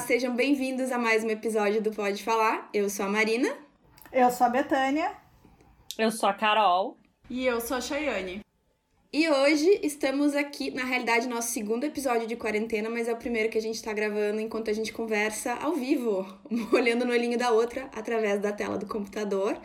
sejam bem-vindos a mais um episódio do Pode Falar. Eu sou a Marina. Eu sou a Betânia. Eu sou a Carol. E eu sou a Chayane. E hoje estamos aqui, na realidade, nosso segundo episódio de quarentena, mas é o primeiro que a gente tá gravando enquanto a gente conversa ao vivo, olhando no olhinho da outra através da tela do computador.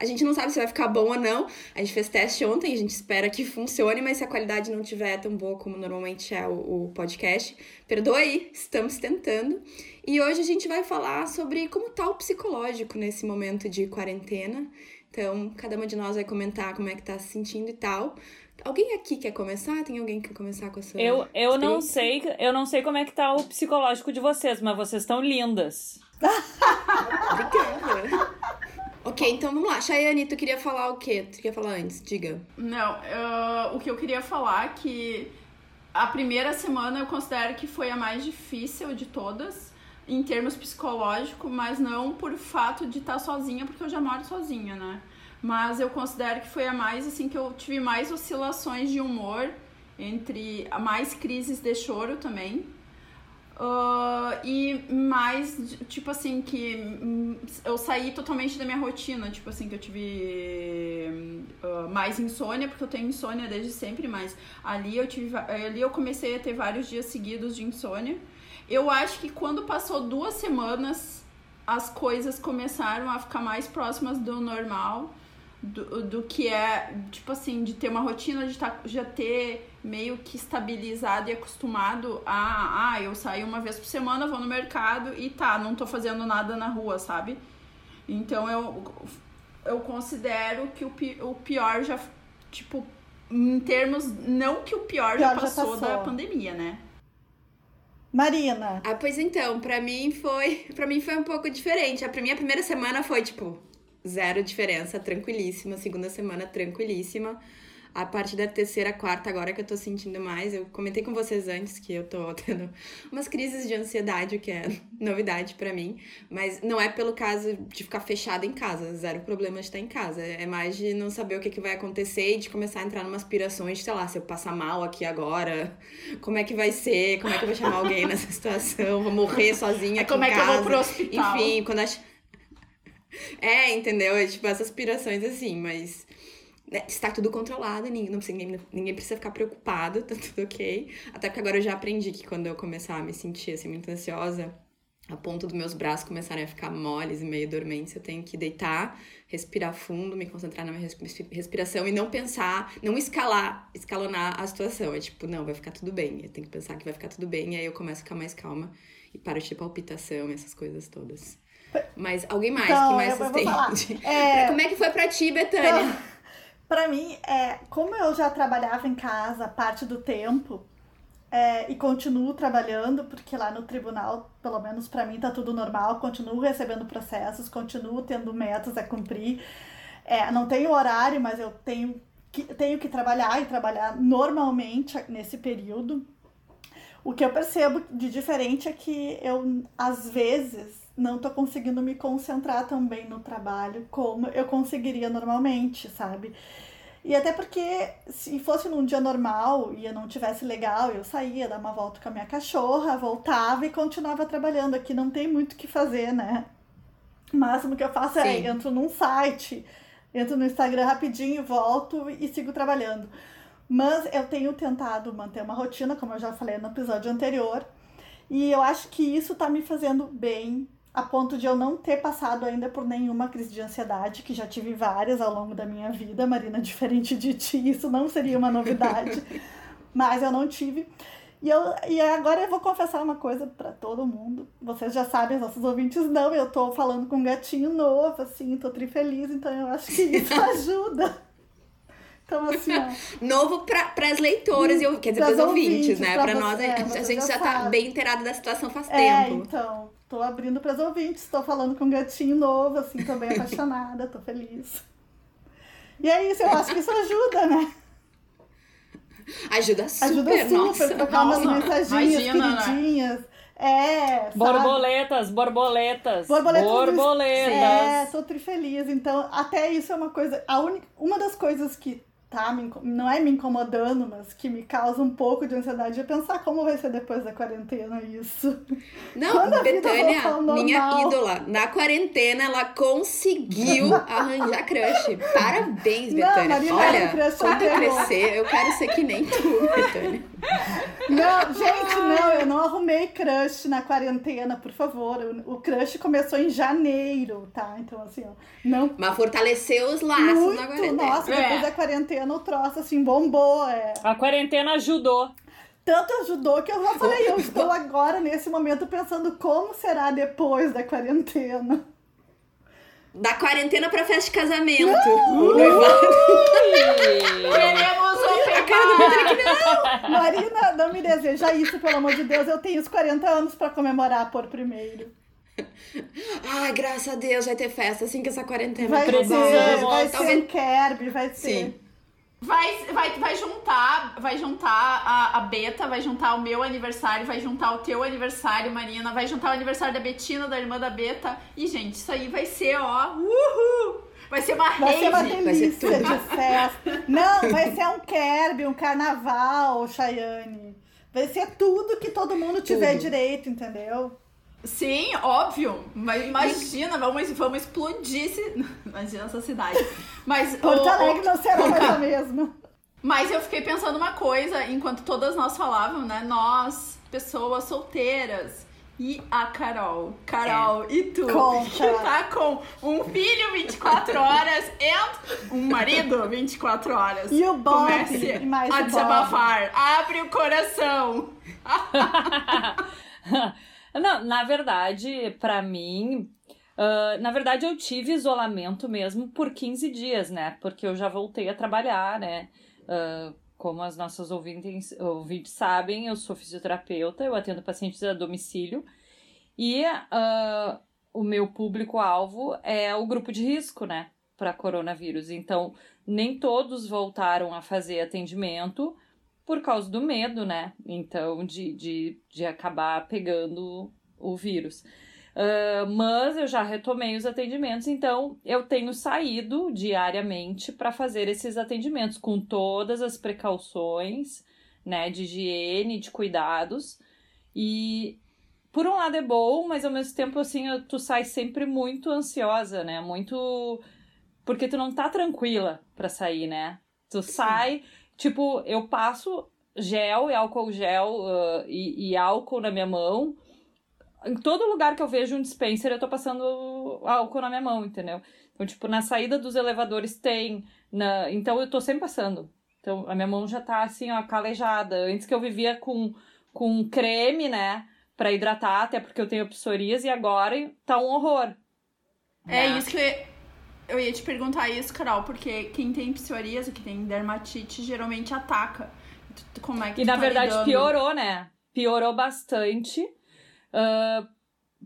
A gente não sabe se vai ficar bom ou não. A gente fez teste ontem, a gente espera que funcione, mas se a qualidade não tiver tão boa como normalmente é o, o podcast, perdoa aí, estamos tentando. E hoje a gente vai falar sobre como tá o psicológico nesse momento de quarentena. Então, cada uma de nós vai comentar como é que tá se sentindo e tal. Alguém aqui quer começar? Tem alguém que quer começar com a sua Eu, eu não sei, eu não sei como é que tá o psicológico de vocês, mas vocês estão lindas. Obrigada. ok, então vamos lá. Chayane, tu queria falar o quê? Tu queria falar antes? Diga. Não, uh, o que eu queria falar é que a primeira semana eu considero que foi a mais difícil de todas em termos psicológicos, mas não por fato de estar sozinha, porque eu já moro sozinha, né? Mas eu considero que foi a mais, assim, que eu tive mais oscilações de humor, entre mais crises de choro também. Uh, e mais, tipo assim, que eu saí totalmente da minha rotina, tipo assim, que eu tive uh, mais insônia, porque eu tenho insônia desde sempre, mas ali eu tive ali eu comecei a ter vários dias seguidos de insônia. Eu acho que quando passou duas semanas, as coisas começaram a ficar mais próximas do normal, do, do que é, tipo assim, de ter uma rotina, de tá, já ter meio que estabilizado e acostumado a, ah, eu saio uma vez por semana, vou no mercado e tá, não tô fazendo nada na rua, sabe? Então eu, eu considero que o, o pior já, tipo, em termos, não que o pior, pior já, passou já passou da pandemia, né? Marina. Ah, pois então, para mim foi, para mim foi um pouco diferente. A minha primeira semana foi tipo zero diferença, tranquilíssima. Segunda semana tranquilíssima. A partir da terceira, quarta, agora que eu tô sentindo mais, eu comentei com vocês antes que eu tô tendo umas crises de ansiedade, o que é novidade para mim. Mas não é pelo caso de ficar fechada em casa, zero problema de estar em casa. É mais de não saber o que, que vai acontecer e de começar a entrar numa aspirações, sei lá, se eu passar mal aqui agora, como é que vai ser, como é que eu vou chamar alguém nessa situação, vou morrer sozinha aqui como em é casa. que eu vou pro hospital? Enfim, quando acho. É, entendeu? É tipo essas aspirações assim, mas né, está tudo controlado, ninguém, não precisa, ninguém, ninguém precisa ficar preocupado, tá tudo ok. Até porque agora eu já aprendi que quando eu começar a me sentir assim muito ansiosa, a ponta dos meus braços começarem a ficar moles e meio dormentes, eu tenho que deitar, respirar fundo, me concentrar na minha respiração e não pensar, não escalar, escalonar a situação. É tipo, não, vai ficar tudo bem. Eu tenho que pensar que vai ficar tudo bem, e aí eu começo a ficar mais calma e paro de palpitação, essas coisas todas. Mas alguém mais, então, que mais têm? É... Como é que foi pra ti, Betânia? Então... Para mim, é, como eu já trabalhava em casa parte do tempo é, e continuo trabalhando, porque lá no tribunal, pelo menos para mim, tá tudo normal, continuo recebendo processos, continuo tendo metas a cumprir. É, não tenho horário, mas eu tenho que, tenho que trabalhar e trabalhar normalmente nesse período. O que eu percebo de diferente é que eu, às vezes, não tô conseguindo me concentrar também no trabalho como eu conseguiria normalmente, sabe? E até porque se fosse num dia normal e eu não tivesse legal, eu saía, dar uma volta com a minha cachorra, voltava e continuava trabalhando. Aqui não tem muito o que fazer, né? O máximo que eu faço é Sim. é entro num site, entro no Instagram rapidinho, volto e sigo trabalhando. Mas eu tenho tentado manter uma rotina, como eu já falei no episódio anterior, e eu acho que isso tá me fazendo bem, a ponto de eu não ter passado ainda por nenhuma crise de ansiedade, que já tive várias ao longo da minha vida, Marina, diferente de ti, isso não seria uma novidade, mas eu não tive. E, eu, e agora eu vou confessar uma coisa para todo mundo. Vocês já sabem, nossos ouvintes não, eu tô falando com um gatinho novo, assim, tô trifeliz, então eu acho que isso ajuda. Então, assim, ó. Novo para as leitoras, e quer dizer, para os ouvintes, ouvintes, né? Para nós, é, a gente já, já tá bem inteirado da situação faz é, tempo. então, tô abrindo para os ouvintes, tô falando com um gatinho novo, assim, tô bem apaixonada, tô feliz. E é isso, eu acho que isso ajuda, né? Ajuda super, Ajuda super, nossa, trocar umas mensaginhas imagina, queridinhas. Né? É, Borboletas, borboletas. Borboletas. Borboletas. É, tô trifeliz. Então, até isso é uma coisa. A única, uma das coisas que tá me, não é me incomodando, mas que me causa um pouco de ansiedade é pensar como vai ser depois da quarentena isso. Não, Quando Betânia, minha ídola, na quarentena ela conseguiu arranjar crush. Parabéns, Não, Betânia. Marina, Olha, crush quando eu pegou. crescer, eu quero ser que nem tu, Betânia. Não, gente, não, eu não arrumei crush na quarentena, por favor. O, crush começou em janeiro, tá? Então, assim, ó, não Mas fortaleceu os laços na muito, quarentena. nossa, É. depois da quarentena o troço, assim, bombou, é. A quarentena ajudou. Tanto ajudou que eu já falei, eu estou agora, nesse momento, pensando como será depois da quarentena. Da quarentena pra festa de casamento. Queremos o A cara do não. Marina, não me deseja isso, pelo amor de Deus. Eu tenho os 40 anos pra comemorar por primeiro. Ai, graças a Deus, vai ter festa assim que essa quarentena Vai acabar. ser, vai ser Talvez- um Kerb, vai ser. Sim. Vai, vai, vai juntar, vai juntar a, a Beta, vai juntar o meu aniversário, vai juntar o teu aniversário, Marina, vai juntar o aniversário da Betina, da irmã da Beta. E, gente, isso aí vai ser, ó, uhul! Vai ser uma Vai ser uma. Vai ser delícia tudo. de festa. Não, vai ser um Kerb, um carnaval, Chayane. Vai ser tudo que todo mundo tiver Tudo. direito, entendeu? Sim, óbvio. Mas imagina, vamos, vamos explodir esse... Imagina essa cidade. Mas, Porto o- Alegre não será mais a mesma. Mas eu fiquei pensando uma coisa, enquanto todas nós falávamos, né? Nós, pessoas solteiras. E a Carol. Carol, e tu? Conta. Que tá com um filho 24 horas e um marido 24 horas. E o Bob, Comece e mais a o Bob. desabafar. Abre o coração. Não, na verdade, pra mim, ah, na verdade eu tive isolamento mesmo por 15 dias, né? Porque eu já voltei a trabalhar, né? Ah, como as nossas ouvintes, ouvintes sabem, eu sou fisioterapeuta, eu atendo pacientes a domicílio e ah, o meu público-alvo é o grupo de risco, né? Para coronavírus. Então, nem todos voltaram a fazer atendimento por causa do medo, né? Então, de, de, de acabar pegando o vírus. Ah, mas eu já retomei os atendimentos, então eu tenho saído diariamente para fazer esses atendimentos com todas as precauções, né, de higiene, de cuidados. E por um lado é bom, mas ao mesmo tempo assim, tu sai sempre muito ansiosa, né? Muito porque tu não tá tranquila para sair, né? Tu sai, tipo, eu passo gel e álcool gel ah, e, e álcool na minha mão. Em todo lugar que eu vejo um dispenser, eu tô passando álcool na minha mão, entendeu? Então, tipo, na saída dos elevadores tem. Na... Então eu tô sempre passando. Então a minha mão já tá assim, ó, calejada. Antes que eu vivia com, com creme, né? Pra hidratar, até porque eu tenho psoríase, e agora tá um horror. É né? isso que eu ia, te perguntar isso, Carol, porque quem tem psoríase, que tem dermatite, geralmente ataca. Como é que E na tá verdade lidando? piorou, né? Piorou bastante. Ah,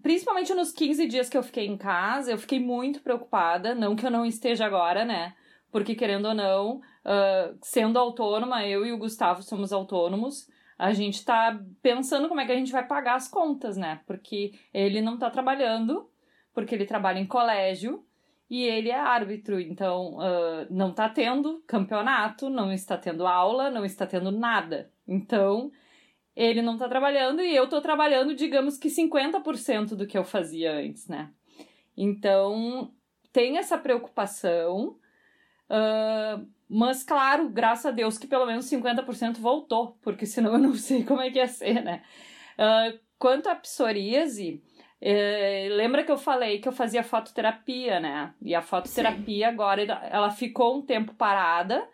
principalmente nos 15 dias que eu fiquei em casa, eu fiquei muito preocupada. Não que eu não esteja agora, né? Porque, querendo ou não, ah, sendo autônoma, eu e o Gustavo somos autônomos. A gente tá pensando como é que a gente vai pagar as contas, né? Porque ele não tá trabalhando, porque ele trabalha em colégio e ele é árbitro, então ah, não tá tendo campeonato, não está tendo aula, não está tendo nada. Então, ele não tá trabalhando e eu tô trabalhando, digamos que 50% do que eu fazia antes, né? Então, tem essa preocupação, ah, mas claro, graças a Deus que pelo menos 50% voltou, porque senão eu não sei como é que ia ser, né? Ah, quanto à psoríase, eh, lembra que eu falei que eu fazia fototerapia, né? E a fototerapia agora ela ficou um tempo parada,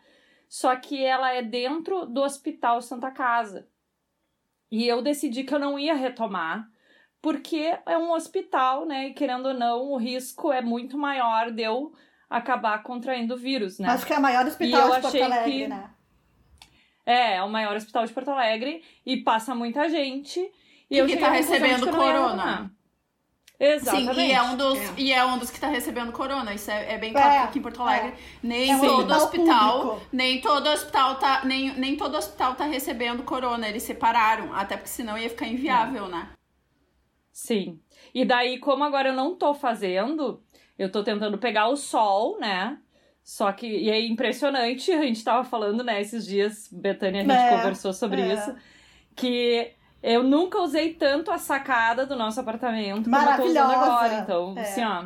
só que ela é dentro do Hospital Santa Casa. E eu decidi que eu não ia retomar, porque é um hospital, né? E querendo ou não, o risco é muito maior de eu acabar contraindo o vírus, né? Acho que é o maior hospital de Porto Alegre, que- né? É, é o maior hospital de Porto Alegre e passa muita gente. E, E eu que tá recebendo corona. Exatamente. Sim, e é um dos, É. E é um dos que tá recebendo corona. Isso é, é bem É, claro que aqui em Porto Alegre. Nem É todo hospital público. Nem todo hospital tá. Nem, nem todo hospital tá recebendo corona. Eles separaram. Até porque senão ia ficar inviável, né? Sim. E daí, como agora eu não tô fazendo, eu tô tentando pegar o sol, né? Só que, e é impressionante, a gente tava falando, né, esses dias, Betânia, a gente É, conversou sobre é. isso, que eu nunca usei tanto a sacada do nosso apartamento como eu tô usando Maravilhosa. agora. Então, É. assim, ó,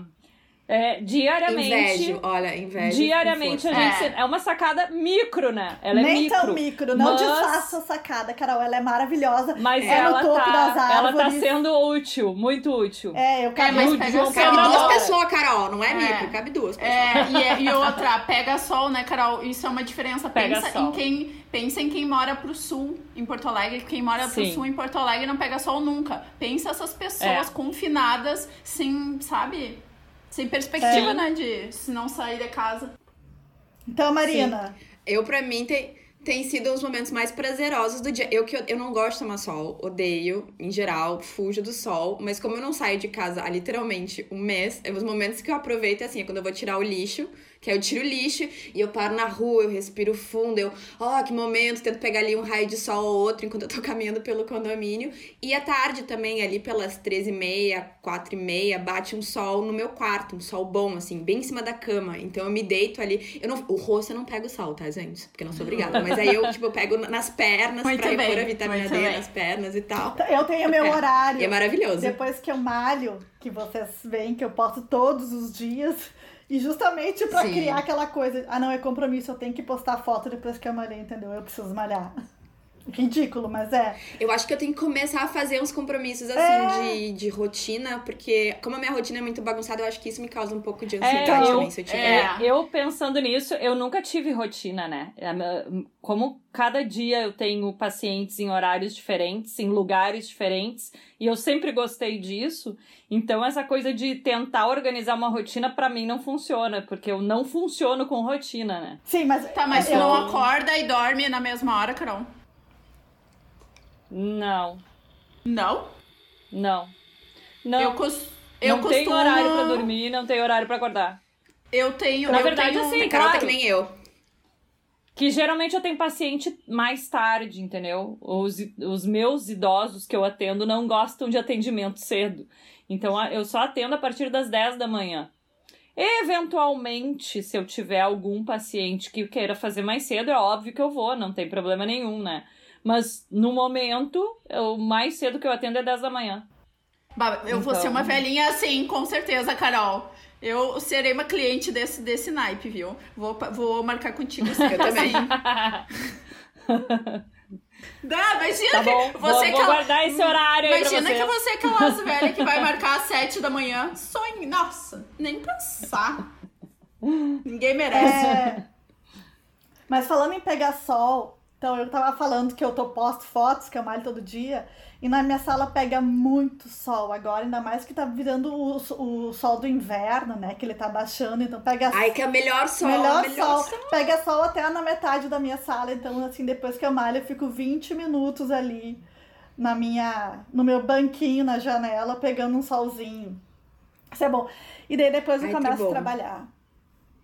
é, diariamente... Invejo, olha, invejo. Diariamente a gente. É. uma sacada micro, né? Ela é Nem micro. tão micro, não mas- desfaça a sacada, Carol. Ela é maravilhosa. Mas É no ela, topo tá, das ela tá árvores. sendo útil, muito útil. É, eu É, cabe mas pega sol. Cabe duas hora. pessoas, Carol, não é, É. micro, cabe duas pessoas. É, e, é- e outra, pega sol, né, Carol? Isso é uma diferença. Pega Pensa sol. em quem pensa em quem mora pro sul em Porto Alegre. Quem mora pro Sim. sul em Porto Alegre não pega sol nunca. Pensa essas pessoas É. confinadas, sem, sabe? Sem perspectiva, É. né? De se não sair de casa. Então, Marina, Eu, pra mim, tem, tem sido os momentos mais prazerosos do dia. Eu que eu, eu não gosto de tomar sol, odeio, em geral, fujo do sol. Mas como eu não saio de casa há literalmente um mês, é os momentos que eu aproveito, assim, é quando eu vou tirar o lixo, que aí eu tiro o lixo e eu paro na rua, eu respiro fundo, eu, ó, que momento, tento pegar ali um raio de sol ou outro enquanto eu tô caminhando pelo condomínio. E à tarde também, ali pelas 13h30, 4h30, bate um sol no meu quarto, um sol bom, assim, bem em cima da cama. Então eu me deito ali. Eu não, o rosto eu não pego sol, tá, gente? Porque eu não sou obrigada. Mas aí eu, tipo, eu pego nas pernas Muito pra repor bem, a vitamina D bem. nas pernas e tal. eu tenho meu E é horário. maravilhoso. Depois que eu malho, que vocês veem que eu posto todos os dias. E justamente pra Sim. criar aquela coisa. Ah, não, é compromisso, eu tenho que postar foto depois que eu malhei, entendeu? Eu preciso malhar. Ridículo, mas é. Eu acho que eu tenho que começar a fazer uns compromissos assim É. de, de rotina, porque como a minha rotina é muito bagunçada, eu acho que isso me causa um pouco de É, ansiedade eu- também, se eu tiver. é. Eu pensando nisso, eu nunca tive rotina, né? É, Como cada dia eu tenho pacientes em horários diferentes, em lugares diferentes, e eu sempre gostei disso, então essa coisa de tentar organizar uma rotina pra mim não funciona, porque eu não funciono com rotina, né? Sim, mas. Tá, mas tu eu, não acorda e dorme na mesma hora, Carol? Não, Não? não. Não, Eu, cos... eu não costumo... tenho horário pra dormir, não tenho horário pra acordar. Eu tenho... Na eu verdade, tenho... assim, tá claro. que nem eu. Que geralmente eu tenho paciente mais tarde, entendeu? Os, os meus idosos que eu atendo não gostam de atendimento cedo. Então eu só atendo a partir das 10 da manhã. Eventualmente, se eu tiver algum paciente que queira fazer mais cedo, é óbvio que eu vou, não tem problema nenhum, né? Mas no momento, o mais cedo que eu atendo é 10 da manhã. Bah, eu vou Então- ser uma velhinha assim, com certeza, Carol. Eu serei uma cliente desse, desse naipe, viu? Vou, vou marcar contigo sim. Eu também. Dá, imagina Tá bom, que vou, você vou que guardar esse horário Imagina que você é aquelas velhas que vai marcar às sete da manhã. Sonho. Nossa, nem pensar. Ninguém merece. É... Mas falando em pegar sol, então eu tava falando que eu tô posto fotos, que eu malho todo dia, e na minha sala pega muito sol agora, ainda mais que tá virando o, o sol do inverno, né? Que ele tá baixando, então pega Ai, que é o melhor sol. melhor, melhor sol. Pega sol até na metade da minha sala, então assim, depois que eu malho, eu fico 20 minutos ali na minha no meu banquinho na janela pegando um solzinho. Isso é bom. E daí depois eu Ai, começo a trabalhar.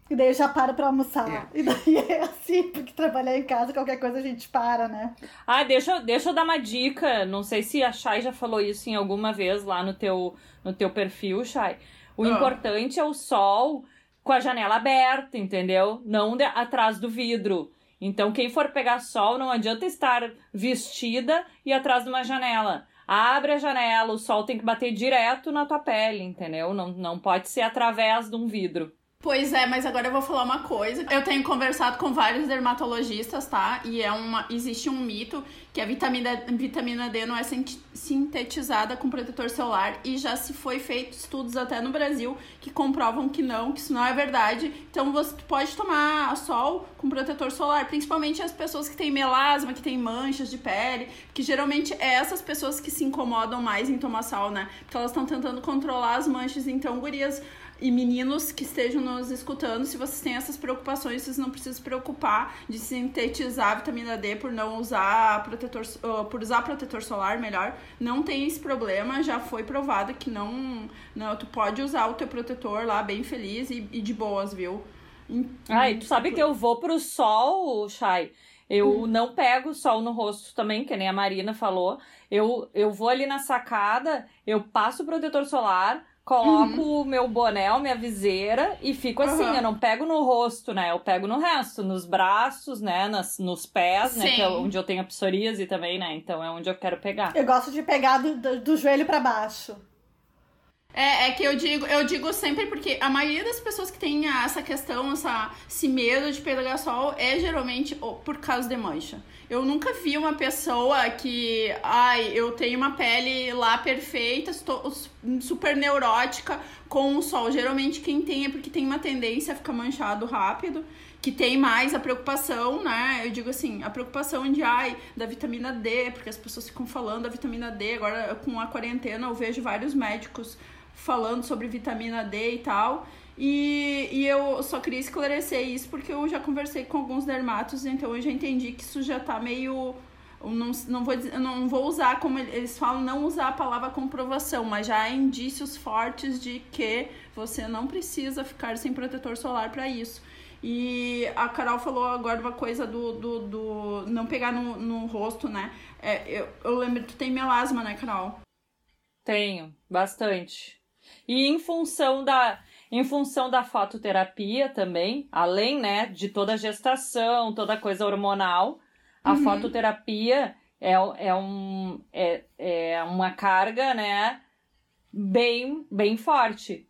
E daí eu já paro pra almoçar. É. E daí é assim, porque trabalhar em casa, qualquer coisa a gente para, né? Ah, deixa, eu- deixa eu dar uma dica. Não sei se a Chay já falou isso em alguma vez lá no teu, no teu perfil, Chay. O Ah. importante é o sol com a janela aberta, entendeu? Não de- atrás do vidro. Então, quem for pegar sol, não adianta estar vestida e atrás de uma janela. Abre a janela, o sol tem que bater direto na tua pele, entendeu? Não, não pode ser através de um vidro. Pois é, mas agora eu vou falar uma coisa. Eu tenho conversado com vários dermatologistas, tá? E é uma, existe um mito que a vitamina, vitamina D não é sint- sintetizada com protetor solar e já se foi feito estudos até no Brasil que comprovam que não, que isso não é verdade. Então você pode tomar sol com protetor solar, principalmente as pessoas que têm melasma, que têm manchas de pele, que geralmente é essas pessoas que se incomodam mais em tomar sol, né? Porque elas estão tentando controlar as manchas, então gurias e meninos que estejam nos escutando, se vocês têm essas preocupações, vocês não precisam se preocupar de sintetizar a vitamina D por não usar protetor, uh, por usar protetor solar, melhor. Não tem esse problema, já foi provado que não, não tu pode usar o teu protetor lá bem feliz e, e de boas, viu? Ai, tu sabe que eu vou pro sol, Chay. Eu não pego sol no rosto também, que nem a Marina falou. Eu, eu vou ali na sacada, eu passo o protetor solar, coloco uhum. o meu boné, minha viseira e fico assim. Uhum. Eu não pego no rosto, né? Eu pego no resto, nos braços, né? Nas, nos pés, Sim. né? Que é onde eu tenho a psoríase também, né? Então é onde eu quero pegar. Eu gosto de pegar do, do, do joelho para baixo. É, é que eu digo, eu digo sempre porque a maioria das pessoas que tem essa questão, essa, esse medo de pegar sol é geralmente por causa de mancha. Eu nunca vi uma pessoa que, ai, eu tenho uma pele lá perfeita, estou super neurótica com o sol. Geralmente quem tem é porque tem uma tendência a ficar manchado rápido, que tem mais a preocupação, né? Eu digo assim, a preocupação de, ai, da vitamina D, porque as pessoas ficam falando da vitamina D. Agora, com a quarentena, eu vejo vários médicos falando sobre vitamina D e tal. E, e eu só queria esclarecer isso porque eu já conversei com alguns dermatos, então eu já entendi que isso já tá meio. não, não, vou, não vou usar como eles falam, não usar a palavra comprovação, mas já há indícios fortes de que você não precisa ficar sem protetor solar para isso. E a Carol falou agora uma coisa do, do, do não pegar no, no rosto, né? É, eu, eu lembro tu tem melasma, né, Carol? Tenho, bastante. E em função da em função da fototerapia também, além, né, de toda a gestação, toda coisa hormonal, a uhum. fototerapia é, é, um, é, é uma carga, né, bem, bem forte.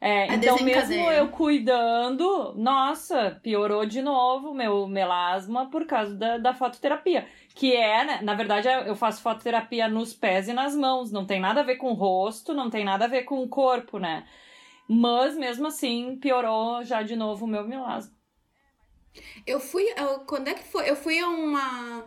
É, então, mesmo eu cuidando, nossa, piorou de novo meu melasma por causa da, da fototerapia. Que é, né, na verdade, eu faço fototerapia nos pés e nas mãos. Não tem nada a ver com o rosto, não tem nada a ver com o corpo, né? Mas mesmo assim, piorou já de novo o meu melasma. Eu fui. Quando é que foi? Eu fui a uma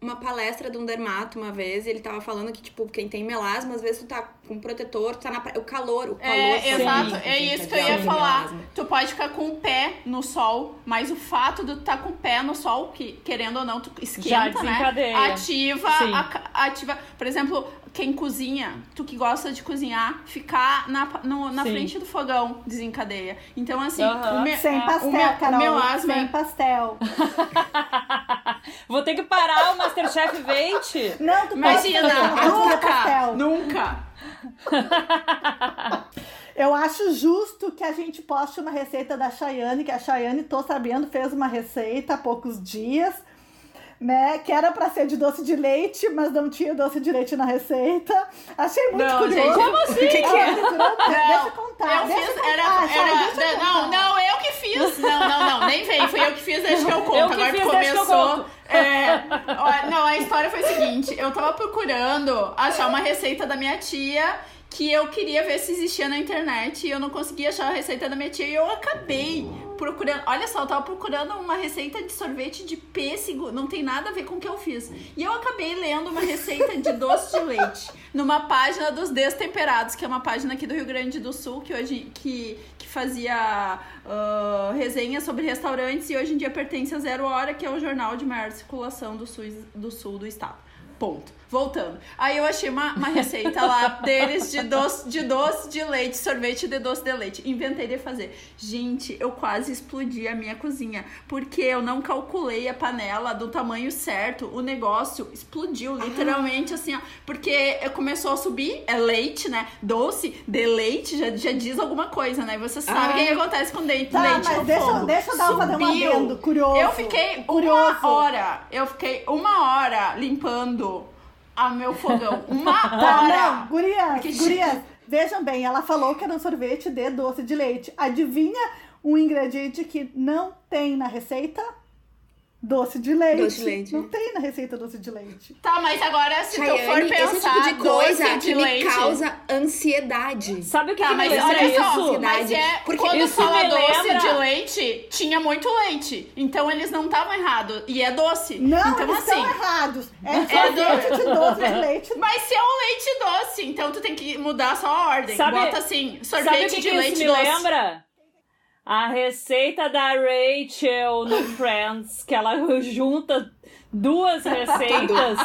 uma palestra de um dermato uma vez, e ele tava falando que, tipo, quem tem melasma, às vezes tu tá com protetor, tu tá na o calor, o calor. É, exato, é isso que eu ia falar. Melasma. Tu pode ficar com o pé no sol, mas o fato de tu tá com o pé no sol, que querendo ou não, tu esquenta, né? Ativa, a, ativa. Por exemplo, quem cozinha, tu que gosta de cozinhar, ficar na, no, na frente do fogão desencadeia. Então, assim, o me, sem pastel, o meu, Carol, o melasma. Sem pastel. Vou ter que parar o Masterchef Vente. Não, tu Imagina, nunca, nunca. Eu acho justo que a gente poste uma receita da Chayane, que a Chayane, tô sabendo, fez uma receita há poucos dias né? Que era pra ser de doce de leite, mas não tinha doce de leite na receita. Achei muito não, curioso. Gente, como assim? Que que é? Deixa eu contar. Eu deixa fiz, contar. Era, ah, era, não, não, eu que fiz. Não, não, não, nem vem. Fui eu que fiz, deixa que eu conto. Eu que Agora fiz, começou. É, não, a história foi a seguinte: eu tava procurando achar uma receita da minha tia que eu queria ver se existia na internet e eu não conseguia achar a receita da minha tia e eu acabei procurando. Olha só, eu tava procurando uma receita de sorvete de pêssego, não tem nada a ver com o que eu fiz. E eu acabei lendo uma receita de doce de leite numa página dos Destemperados, que é uma página aqui do Rio Grande do Sul que hoje que, que fazia uh, resenhas sobre restaurantes e hoje em dia pertence a Zero Hora, que é o jornal de maior circulação do sul do, sul do estado. Ponto. Voltando. Aí eu achei uma, uma receita lá deles de doce, de doce de leite, sorvete de doce de leite. Inventei de fazer. Gente, eu quase explodi a minha cozinha. Porque eu não calculei a panela do tamanho certo. O negócio explodiu, literalmente, assim, ó. Porque começou a subir, é leite, né? Doce de leite já, já diz alguma coisa, né? Você sabe o que acontece com leite, tá, leite mas deixa, fogo. deixa eu dar, fazer um adendo, curioso. Eu fiquei curioso. uma hora, eu fiquei uma hora limpando ao meu fogão. Uma tá, hora! Não, gurias, que gurias, vejam bem, ela falou que era um sorvete de doce de leite. Adivinha um ingrediente que não tem na receita? Doce de leite. Doce de leite. Não tem na receita doce de leite. Tá, mas agora se Chayane, tu for pensar... Esse tipo de coisa que me leite. causa ansiedade. Sabe o que, tá, que mas olha isso? Ansiedade. Mas é, porque quando fala doce lembra... de leite, tinha muito leite. Então eles não estavam errados. E é doce. Não, então, eles assim, estão errados. É, é sorvete de doce de leite. Mas se é um leite doce, então tu tem que mudar só a ordem. Sabe, Bota assim, sorvete sabe que de que leite isso me doce. lembra? A receita da Rachel no Friends, que ela junta duas receitas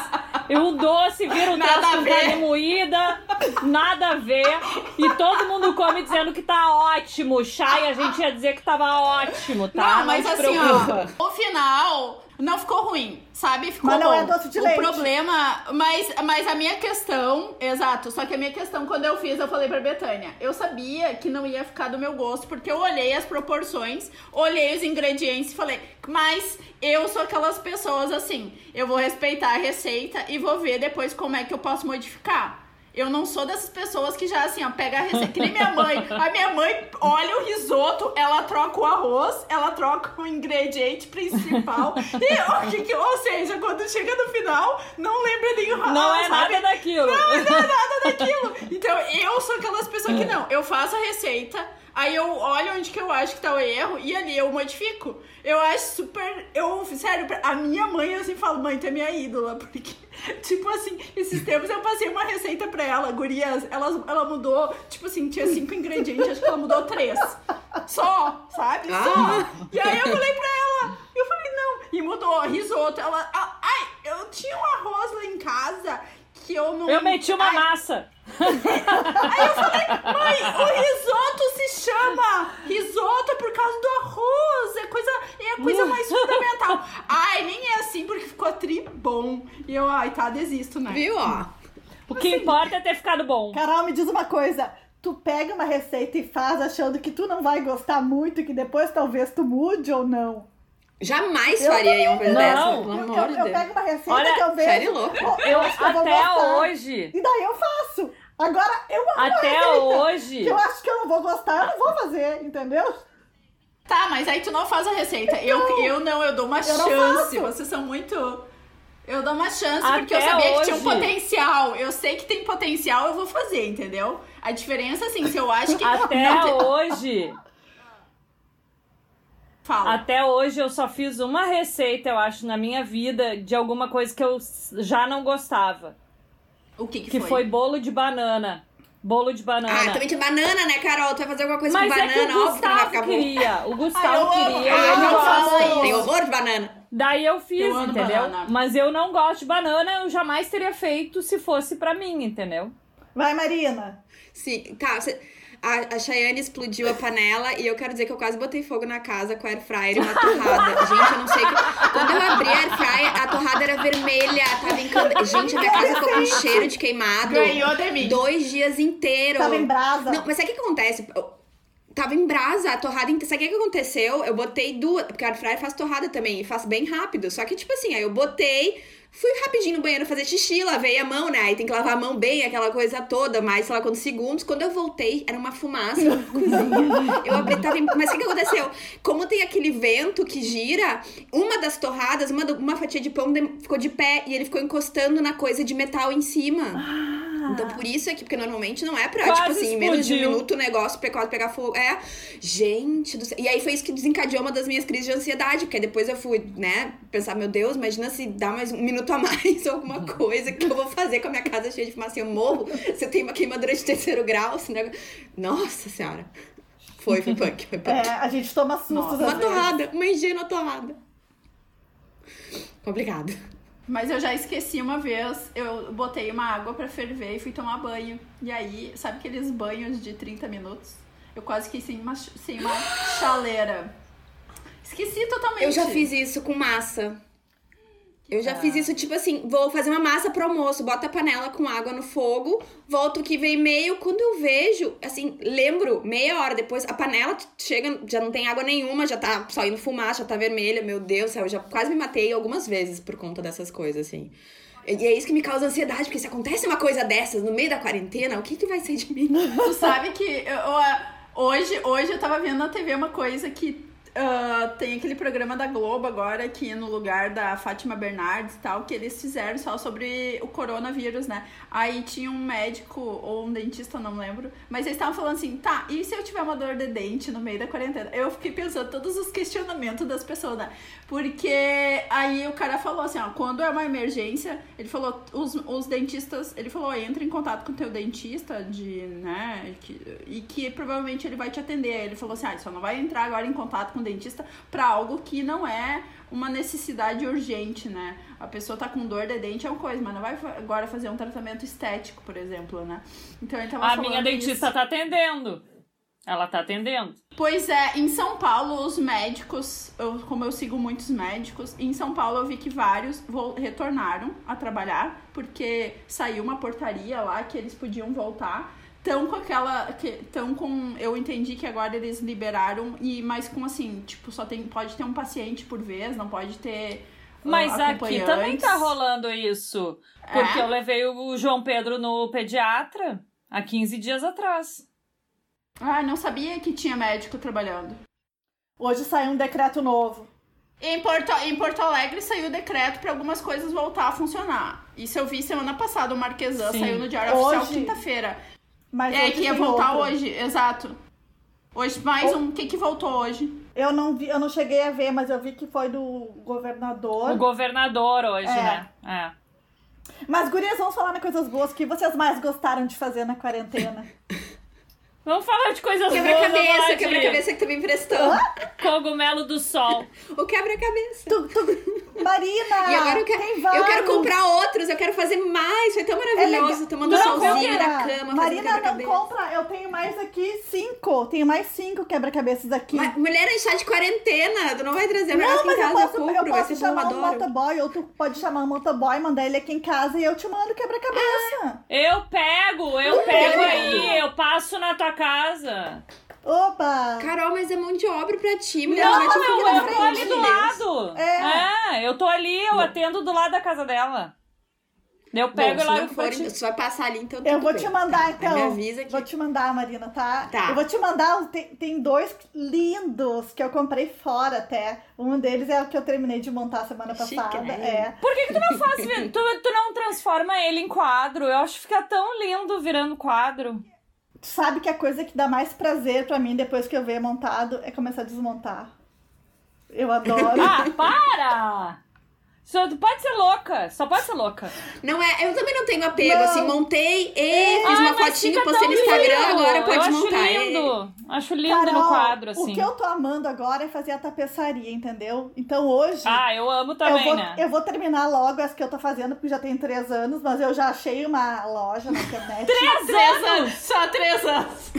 e o doce vira um Nada troço a com carne moída, nada a ver, e todo mundo come dizendo que tá ótimo. Chay, a gente ia dizer que tava ótimo, tá? Não, mas te assim, preocupa. ó, no final, Não ficou ruim, sabe? Ficou Mas não bom. é doce de o leite. problema, mas, mas a minha questão, exato, só que a minha questão quando eu fiz, eu falei pra Betânia, eu sabia que não ia ficar do meu gosto, porque eu olhei as proporções, olhei os ingredientes e falei, mas eu sou aquelas pessoas assim, eu vou respeitar a receita e vou ver depois como é que eu posso modificar. Eu não sou dessas pessoas que já assim, ó, pega a receita. Que nem minha mãe. A minha mãe olha o risoto, ela troca o arroz, ela troca o ingrediente principal. e, o que que- ou seja, quando chega no final, não lembra nem o Não é sabe? nada daquilo. Não é nada daquilo. Então, eu sou aquelas pessoas que não. Eu faço a receita, aí eu olho onde que eu acho que tá o erro e ali eu modifico. Eu acho super. Eu, sério, a minha mãe eu assim falo, mãe, tu é minha ídola, porque, tipo assim, esses tempos eu passei uma receita pra ela, gurias, ela, ela mudou, tipo assim, tinha cinco ingredientes, acho que ela mudou três. Só, sabe? Só. Ah. E aí eu falei pra ela, eu falei, não, e mudou, risoto. Ela, ah, ai, eu tinha um arroz lá em casa que eu não. Eu meti uma Ai, massa. Aí eu falei, mãe, o risoto se chama risoto por causa do arroz. É coisa, é a coisa mais fundamental. Ai, nem é assim porque ficou tri bom. E eu, ai, tá, desisto, né? Viu, ó? O que importa é ter ficado bom. Carol, me diz uma coisa. Tu pega uma receita e faz achando que tu não vai gostar muito e que depois talvez tu mude ou não. Jamais Eu faria uma coisa Não. dessa, pelo Eu, amor eu, de eu Deus. pego uma receita Olha, que eu vejo. sério, louco? eu acho que eu vou Até gostar. hoje. E daí eu faço. Agora, eu Até hoje. que eu acho que eu não vou gostar, eu não vou fazer, entendeu? Tá, mas aí tu não faz a receita. Eu, eu não, eu dou uma Eu não chance. faço. Vocês são muito. Eu dou uma chance Até porque eu sabia que tinha um hoje. potencial. Eu sei que tem potencial, eu vou fazer, entendeu? A diferença, assim, se eu acho que. Até hoje. Fala. Até hoje eu só fiz uma receita, eu acho, na minha vida de alguma coisa que eu já não gostava. O que, que, Que foi bolo de banana. Bolo de banana. Ah, também tinha banana, né, Carol? Tu vai fazer alguma coisa Mas com é banana, que o óbvio que não vai Gustavo ficar bom. queria. O Ah, Gustavo eu amo. queria. Ah, e eu ele não gosta. faço Tem horror de banana. Daí eu fiz, Eu entendeu? banana. Mas eu não gosto de banana, eu jamais teria feito se fosse pra mim, entendeu? Vai, Marina. Sim, tá. Você... A, a Chayane explodiu a panela e eu quero dizer que eu quase botei fogo na casa com a air fryer e uma torrada. Gente, eu não sei que. Quando eu abri a air fryer, a torrada era vermelha, tava encantando. Gente, a minha casa ficou com cheiro de queimado. Ganhou de mim. Dois dias inteiros. Tava em brasa. Não, mas sabe o que acontece? Tava em brasa, a torrada. Sabe o que que aconteceu? Eu botei duas. Porque a air fryer faz torrada também, e faz bem rápido. Só que, tipo assim, aí eu botei. Fui rapidinho no banheiro fazer xixi, lavei a mão, né? Aí tem que lavar a mão bem, aquela coisa toda, mais sei lá quantos segundos. Quando eu voltei, era uma fumaça na cozinha. Eu abri, tava em... Mas o que, que aconteceu? Como tem aquele vento que gira, uma das torradas, uma, uma fatia de pão ficou de pé e ele ficou encostando na coisa de metal em cima. Então por isso é que, porque normalmente não é pra, Quase tipo assim, em menos de um minuto o negócio quase pegar fogo. É, gente do céu. E aí foi isso que desencadeou uma das minhas crises de ansiedade, porque depois eu fui, né, pensar, meu Deus, imagina se dá mais um minuto a mais ou alguma coisa que eu vou fazer com a minha casa cheia de fumaça. Eu morro se eu tenho uma queimadura de terceiro grau. Se não... Nossa senhora. Foi, foi punk, foi punk. É, a gente toma sustos Nossa, às Uma vezes. torrada, uma ingênua torrada. Complicado. Mas eu já esqueci uma vez, eu botei uma água pra ferver e fui tomar banho. E aí, sabe aqueles banhos de 30 minutos? Eu quase fiquei sem uma, sem uma chaleira. Esqueci totalmente. Eu já fiz isso com massa. Eu já Ah. fiz isso, tipo assim, vou fazer uma massa pro almoço, bota a panela com água no fogo, volto que vem meio, quando eu vejo, assim, lembro, meia hora depois, a panela chega, já não tem água nenhuma, já tá saindo fumaça, já tá vermelha, meu Deus do céu, eu já quase me matei algumas vezes por conta dessas coisas, assim. E é isso que me causa ansiedade, porque se acontece uma coisa dessas no meio da quarentena, o que que vai ser de mim? Tu sabe que eu- eu- hoje, hoje eu tava vendo na TV uma coisa que ah, tem aquele programa da Globo agora, que no lugar da Fátima Bernardes e tal, que eles fizeram só sobre o coronavírus, né? Aí tinha um médico ou um dentista, não lembro, mas eles estavam falando assim, tá, e se eu tiver uma dor de dente no meio da quarentena? Eu fiquei pensando todos os questionamentos das pessoas, né? Porque aí o cara falou assim, ó, quando é uma emergência, ele falou, os, os dentistas, ele falou, entra em contato com o teu dentista de, né, que- e que provavelmente ele vai te atender. Aí ele falou assim, ah, só não vai entrar agora em contato com dentista pra algo que não é uma necessidade urgente, né? A pessoa tá com dor de dente é uma coisa, mas não vai agora fazer um tratamento estético, por exemplo, né? Então ele tava A minha dentista isso. tá atendendo. Ela tá atendendo. Pois é, em São Paulo, os médicos, eu, como eu sigo muitos médicos, em São Paulo eu vi que vários retornaram a trabalhar, porque saiu uma portaria lá que eles podiam voltar. Tão com aquela. Que, tão com. Eu entendi que agora eles liberaram, e mas com assim, tipo, só tem. Pode ter um paciente por vez, não pode ter. ah, Mas aqui também tá rolando isso. Porque É? eu levei o João Pedro no pediatra há 15 dias atrás. Ah, não sabia que tinha médico trabalhando. Hoje saiu um decreto novo. Em Porto, em Porto Alegre saiu o decreto para algumas coisas voltar a funcionar. Isso eu vi semana passada, o Marquesan Sim. saiu no Diário Oficial Hoje- quinta-feira. Mas É, que ia voltar outro. hoje, exato. Hoje mais O- um. O que, que voltou hoje? Eu não vi, eu não cheguei a ver, mas eu vi que foi do governador. O governador hoje, É. né? É. Mas, gurias, vamos falar de coisas boas. O que vocês mais gostaram de fazer na quarentena? Vamos falar de coisas boas. vamos Quebra-cabeça, quebra-cabeça que tu me emprestou. Cogumelo do sol. O quebra-cabeça. tu, tu... Marina! E agora eu quero, eu quero comprar outros, eu quero fazer mais. Foi tão maravilhoso, É tomando Não, solzinho compra. na cama, fazendo Marina, não compra. Eu tenho mais aqui cinco. Tenho mais cinco quebra-cabeças aqui. Mas, mulher, a gente tá de quarentena, tu não vai trazer pra Não, mas eu casa, eu posso, compro, eu posso chamar um motoboy, ou tu pode chamar um motoboy, mandar ele aqui em casa e eu te mando quebra-cabeça. Eu pego, eu pego aí, eu passo na tua casa. Opa! Carol, mas é mão de obra pra ti, mulher. Não, vai te meu, ficar eu na tô ali do lado. É. É, eu tô ali, eu atendo do lado da casa dela. Eu Bom, pego se e largo não for, pra ti. se vai passar ali, então Eu vou bem. te mandar, Tá, então. Me avisa que... Vou te mandar, Marina, tá? Tá. Eu vou te mandar. Tem, tem dois lindos que eu comprei fora até. Um deles é o que eu terminei de montar semana Chique, passada. né? É. Por que, que tu não faz, tu, tu não transforma ele em quadro? Eu acho que fica tão lindo virando quadro. Sabe que a coisa que dá mais prazer pra mim depois que eu ver montado é começar a desmontar. Eu adoro. Ah, para! Só, pode ser louca, só pode ser louca. Não é, eu também não tenho apego, Não. assim, montei e fiz uma Ah, mas fotinha, fica postei no Instagram, lindo. agora Eu pode acho montar. É- lindo, acho lindo Carol, no quadro, assim. O que eu tô amando agora é fazer a tapeçaria, entendeu? Então hoje. Ah, eu amo eu, também, vou, né? eu vou terminar logo as que eu tô fazendo, porque já tem três anos, mas eu já achei uma loja na internet. Três Três anos! anos! Só três anos!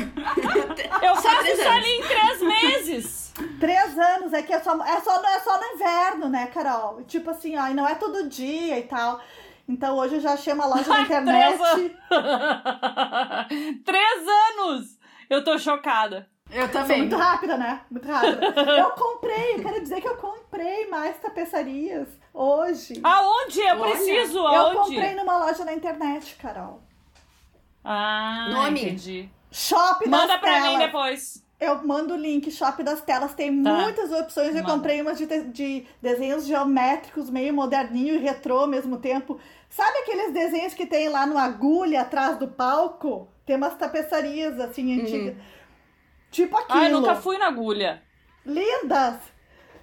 Eu Só faço três isso anos. ali em três meses. Três anos, é que é só, é, só, é só no inverno, né, Carol? Tipo assim, ó, e não é todo dia e tal. Então hoje eu já achei uma loja na internet. Três três anos! Eu tô chocada. Eu também. muito rápida, né? Muito rápida. Eu comprei, eu quero dizer que eu comprei mais tapeçarias hoje. Aonde? Eu Olha, preciso, eu aonde? comprei numa loja na internet, Carol. Ah, Nome? entendi. Shop Manda pra telas. mim depois. Eu mando o link, Shop das Telas. Tem Tá. muitas opções. Eu Manda. comprei umas de, de desenhos geométricos, meio moderninho e retrô ao mesmo tempo. Sabe aqueles desenhos que tem lá no agulha atrás do palco? Tem umas tapeçarias assim antigas. Tipo aquilo. Ai, nunca fui na agulha. Lindas!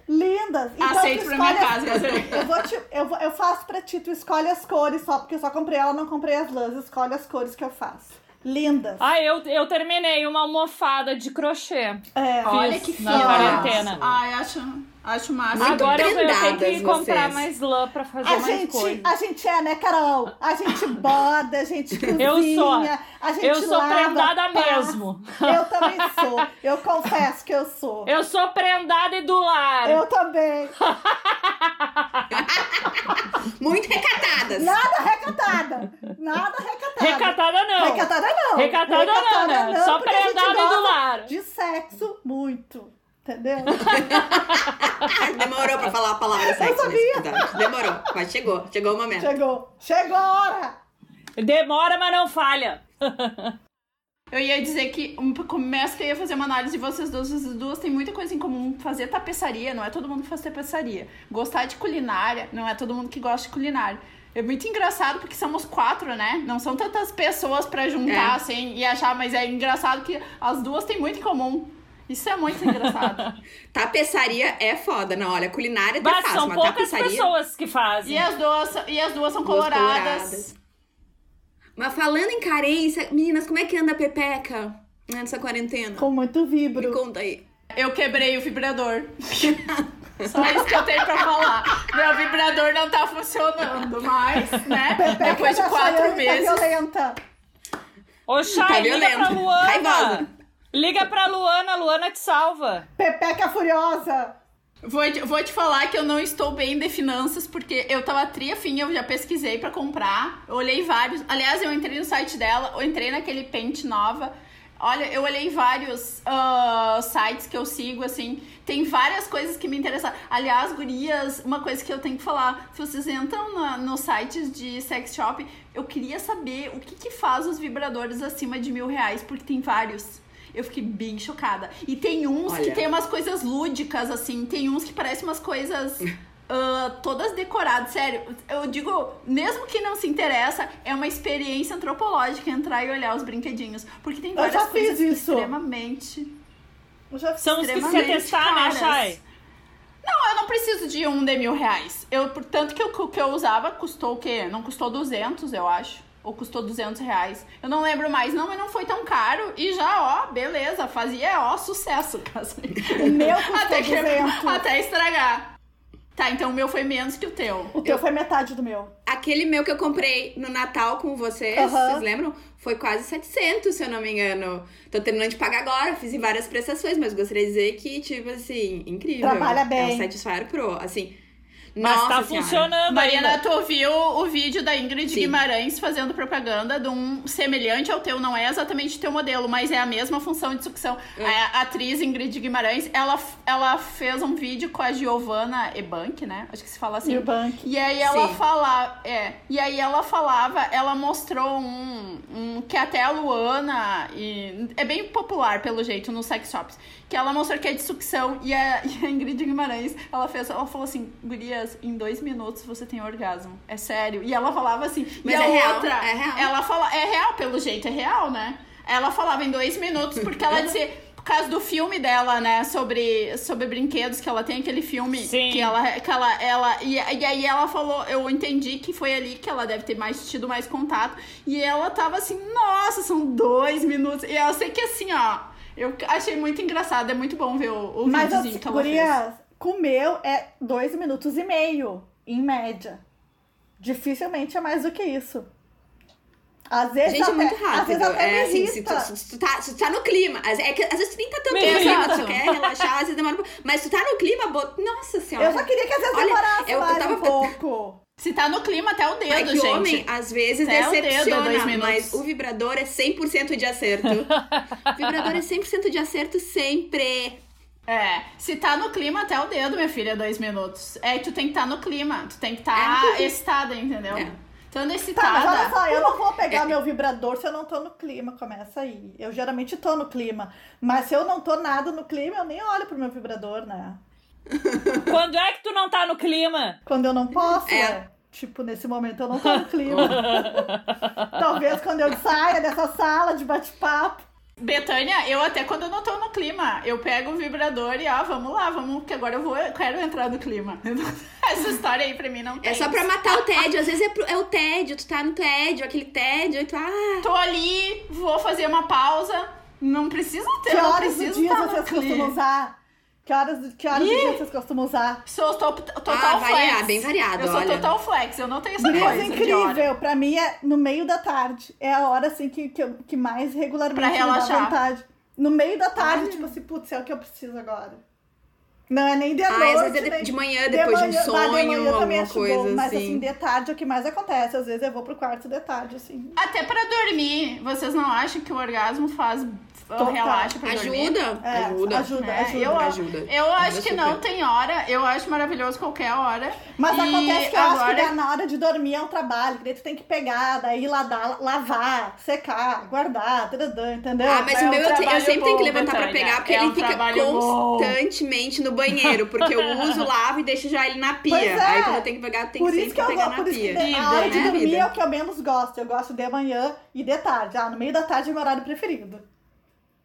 Lindas! Então, Aceito pra minha casa, as-. Eu, vou te, eu, vou- eu faço pra ti, tu escolhe as cores só, porque eu só comprei ela, não comprei as lãs. Escolhe as cores que eu faço. Lindas! Ah, eu, eu terminei uma almofada de crochê. É. Olha que na fina. quarentena. Ai, acho, acho massa. Muito Agora eu, tenho prendadas que comprar vocês. mais lã pra fazer A mais gente, coisa. a gente é, né, Carol? A gente borda, a gente cozinha, Eu sou. a gente Eu sou lava, prendada passa. mesmo. Eu também sou. Eu confesso que eu sou. Eu sou prendada e do lar. Eu também. Muito recatadas. Nada recatada. Nada recatada. Recatada não. Recatada não. Recatada não, né? Só porque a gente prendada do lar. De sexo, muito. Entendeu? Demorou pra falar a palavra sexo sabia. nesse episódio. Demorou, mas chegou. Chegou o momento. Chegou. Chegou a hora. Demora, mas não falha. Eu ia dizer que um, começo que eu ia fazer uma análise de vocês duas. Vocês duas têm muita coisa em comum. Fazer tapeçaria, não é todo mundo que faz tapeçaria. Gostar de culinária, não é todo mundo que gosta de culinária. É muito engraçado porque somos quatro, né? Não são tantas pessoas pra juntar É. assim e achar, mas é engraçado que as duas têm muito em comum. Isso é muito engraçado. Tapeçaria é foda. Não, olha, culinária Mas fácil, são poucas tapeçaria... pessoas que fazem. e, as duas, e as duas são Duas coloradas. coloradas. Mas falando em carência, meninas, como é que anda a pepeca nessa quarentena? Com muito Me vibro. conta aí. Eu quebrei o vibrador. Só isso que eu tenho pra falar. Meu vibrador não tá funcionando mais, né? Pepeca Depois de quatro Chayane meses. Tá violenta. Ô, Chay, Tá liga pra Luana. raivosa. Liga pra Luana, a Luana te salva. Pepeca Furiosa! Vou te, vou te falar que eu não estou bem de finanças, porque eu tava tri afim, eu já pesquisei pra comprar, olhei vários. Aliás, eu entrei no site dela, eu entrei naquele Paint Nova. Olha, eu olhei vários uh, sites que eu sigo, assim, tem várias coisas que me interessam. Aliás, gurias, uma coisa que eu tenho que falar, se vocês entram na, nos sites de sex shop, eu queria saber o que, que faz os vibradores acima de mil reais, porque tem vários. Eu fiquei bem chocada. E tem uns Olha. que tem umas coisas lúdicas, assim. Tem uns que parecem umas coisas ah, todas decoradas. Sério, eu digo, mesmo que não se interessa, é uma experiência antropológica entrar e olhar os brinquedinhos. Porque tem Eu várias fiz coisas isso. extremamente. Eu já São os que você Extremamente testar, né, caras. Chay? Não, eu não preciso de um de mil reais. Eu, portanto, que o que eu usava custou o quê? Não custou 200, eu acho. Ou custou 200 reais. Eu não lembro mais. Não, mas não foi tão caro. E já, ó, beleza. Fazia, ó, sucesso. O meu custou até, que- 200. até estragar. Tá, então o meu foi menos que o teu. O teu foi metade do meu. Aquele meu que eu comprei no Natal com vocês, Aham. vocês lembram? Foi quase 700, se eu não me engano. Tô terminando de pagar agora, fiz em várias prestações, mas gostaria de dizer que, tipo assim, incrível. Trabalha É bem. o Satisfyer Pro, assim. Mas nossa tá senhora. funcionando Mariana, ainda. tu viu o vídeo da Ingrid Sim. Guimarães fazendo propaganda de um semelhante ao teu, não é exatamente o teu modelo, mas é a mesma função de sucção. É. A atriz Ingrid Guimarães, ela, ela fez um vídeo com a Giovanna Ebank, né? Acho que se fala assim. E o banco. E aí ela Sim. falava, é, e aí ela falava, ela mostrou um, um que até a Luana e é bem popular pelo jeito nos sex shops, que ela mostrou que é de sucção e a, e a Ingrid Guimarães, ela fez, ela falou assim, gurias, em dois minutos você tem orgasmo, é sério. E ela falava assim, Mas e a é real, outra, é real. ela fala, é real pelo jeito, é real, né? Ela falava em dois minutos porque ela dizia por causa do filme dela, né, sobre, sobre brinquedos, que ela tem aquele filme Sim. que ela, que ela, ela e, e aí ela falou, eu entendi que foi ali que ela deve ter mais tido mais contato, e ela tava assim, nossa, são dois minutos, e eu sei que assim, ó, eu achei muito engraçado, é muito bom ver o, o Mas videozinho assim, que ela fez. gurias, com o meu é dois minutos e meio, em média. Dificilmente é mais do que isso. Às vezes Gente, até, é muito Às rápido. vezes até É me assim, se tu, se tu tá, se tu tá no clima. Às- É que, às vezes tu nem tá tanto clima, tu quer relaxar, às vezes demora um pouco. Mas tu tá no clima, bot... nossa senhora. Eu só queria que às vezes Olha, demorasse eu- eu mais tava- um pouco. Se tá no clima, até o dedo, É que gente. homem, às vezes, Até o dedo decepciona, dois minutos. mas o vibrador é 100% de acerto. o vibrador é 100% de acerto sempre. É, se tá no clima, até o dedo, minha filha, dois minutos. É, tu tem que estar no clima, tu tem que estar É. excitada, entendeu? É. Estando Tá, excitada. mas olha só, eu não vou pegar É. meu vibrador se eu não tô no clima, começa aí. Eu geralmente tô no clima. Mas se eu não tô nada no clima, eu nem olho pro meu vibrador, né? Quando é que tu não tá no clima? Quando eu não posso, É. é. Tipo, nesse momento eu não tô no clima. Talvez quando eu saia dessa sala de bate-papo. Betânia, eu até quando eu não tô no clima, eu pego o vibrador e ó, vamos lá, vamos, que agora eu vou, eu quero entrar no clima. Essa história aí pra mim não tem. É só pra matar o tédio. Às vezes é, pro- é o tédio, tu tá no tédio, aquele tédio, e tu, ah, Tô ali, vou fazer uma pausa. Não precisa ter, Que não horas do preciso dia no vocês costumam usar? Que horas, que horas do dia vocês costumam usar? Sou to- total Ah, flex. variar, bem variado, Eu sou olha. total flex, eu não tenho essa Gurias, coisa hora. incrível. Pra mim é no meio da tarde. É a hora assim que, que, eu- que mais regularmente Pra me dá relaxar. vontade. No meio da tarde, Ah. tipo assim, putz, é o que eu preciso agora. Não é nem de ah, noite. às vezes é de, nem- de manhã, depois de, manhã- um bah, de sonho, manhã também alguma acho coisa bom, mas assim, assim. de tarde é o que mais acontece. Às vezes eu vou pro quarto de tarde, assim. Até pra dormir, vocês não acham que o orgasmo faz uh, Total. relaxa pra dormir? Ajuda, É, ajuda. ajuda, É, ajuda. eu, ajuda. eu acho que super. não tem hora, eu acho maravilhoso qualquer hora. Mas E acontece que eu acho que agora- dá- na hora de dormir é um trabalho, que daí tu tem que pegar, daí ladar, lavar, secar, guardar, entendeu? Ah, mas É o um meu eu, te- eu sempre tenho que bom, levantar pra pegar, porque É ele um fica bom. constantemente no banheiro. Porque eu uso, lavo e deixo já ele na pia. Pois é. Aí quando eu tenho que pegar, eu tenho Por que sempre que eu pegar gosto, na por isso que pia. de- a hora de né, dormir vida? é o que eu menos gosto. Eu gosto de manhã e de tarde. Ah, no meio da tarde é meu horário preferido.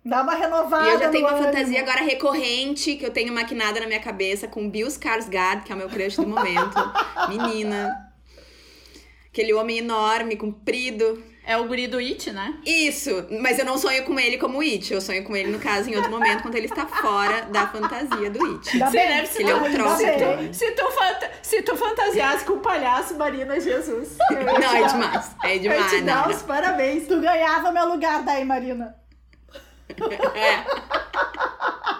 Dá uma renovada. E eu já tenho uma fantasia agora recorrente, que eu tenho maquinada na minha cabeça, com Bill Skarsgård, que é o meu crush do momento. Menina. Aquele homem enorme, comprido. É o guri do It, né? Isso! Mas eu não sonho com ele como It. Eu sonho com ele, no caso, em outro momento, quando ele está fora da fantasia do It. Você bem, deve se ele é um troço, bem. Se tu, fanta- se tu fantasiasse com o palhaço Marina Jesus. eu Não, é demais. É Eu demais, te dar não. os parabéns. Tu ganhava meu lugar daí, Marina. É.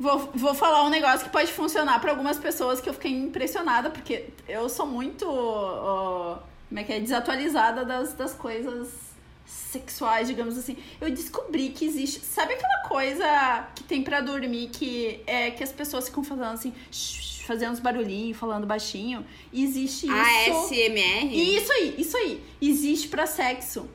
Vou, vou falar um negócio que pode funcionar para algumas pessoas que eu fiquei impressionada, porque eu sou muito. ó, como é que é? Desatualizada das, das coisas sexuais, digamos assim. Eu descobri que existe. Sabe aquela coisa que tem pra dormir que é que as pessoas ficam fazendo assim, shh, fazendo uns barulhinhos, falando baixinho? Existe isso. ASMR? Isso aí, isso aí. Existe pra sexo.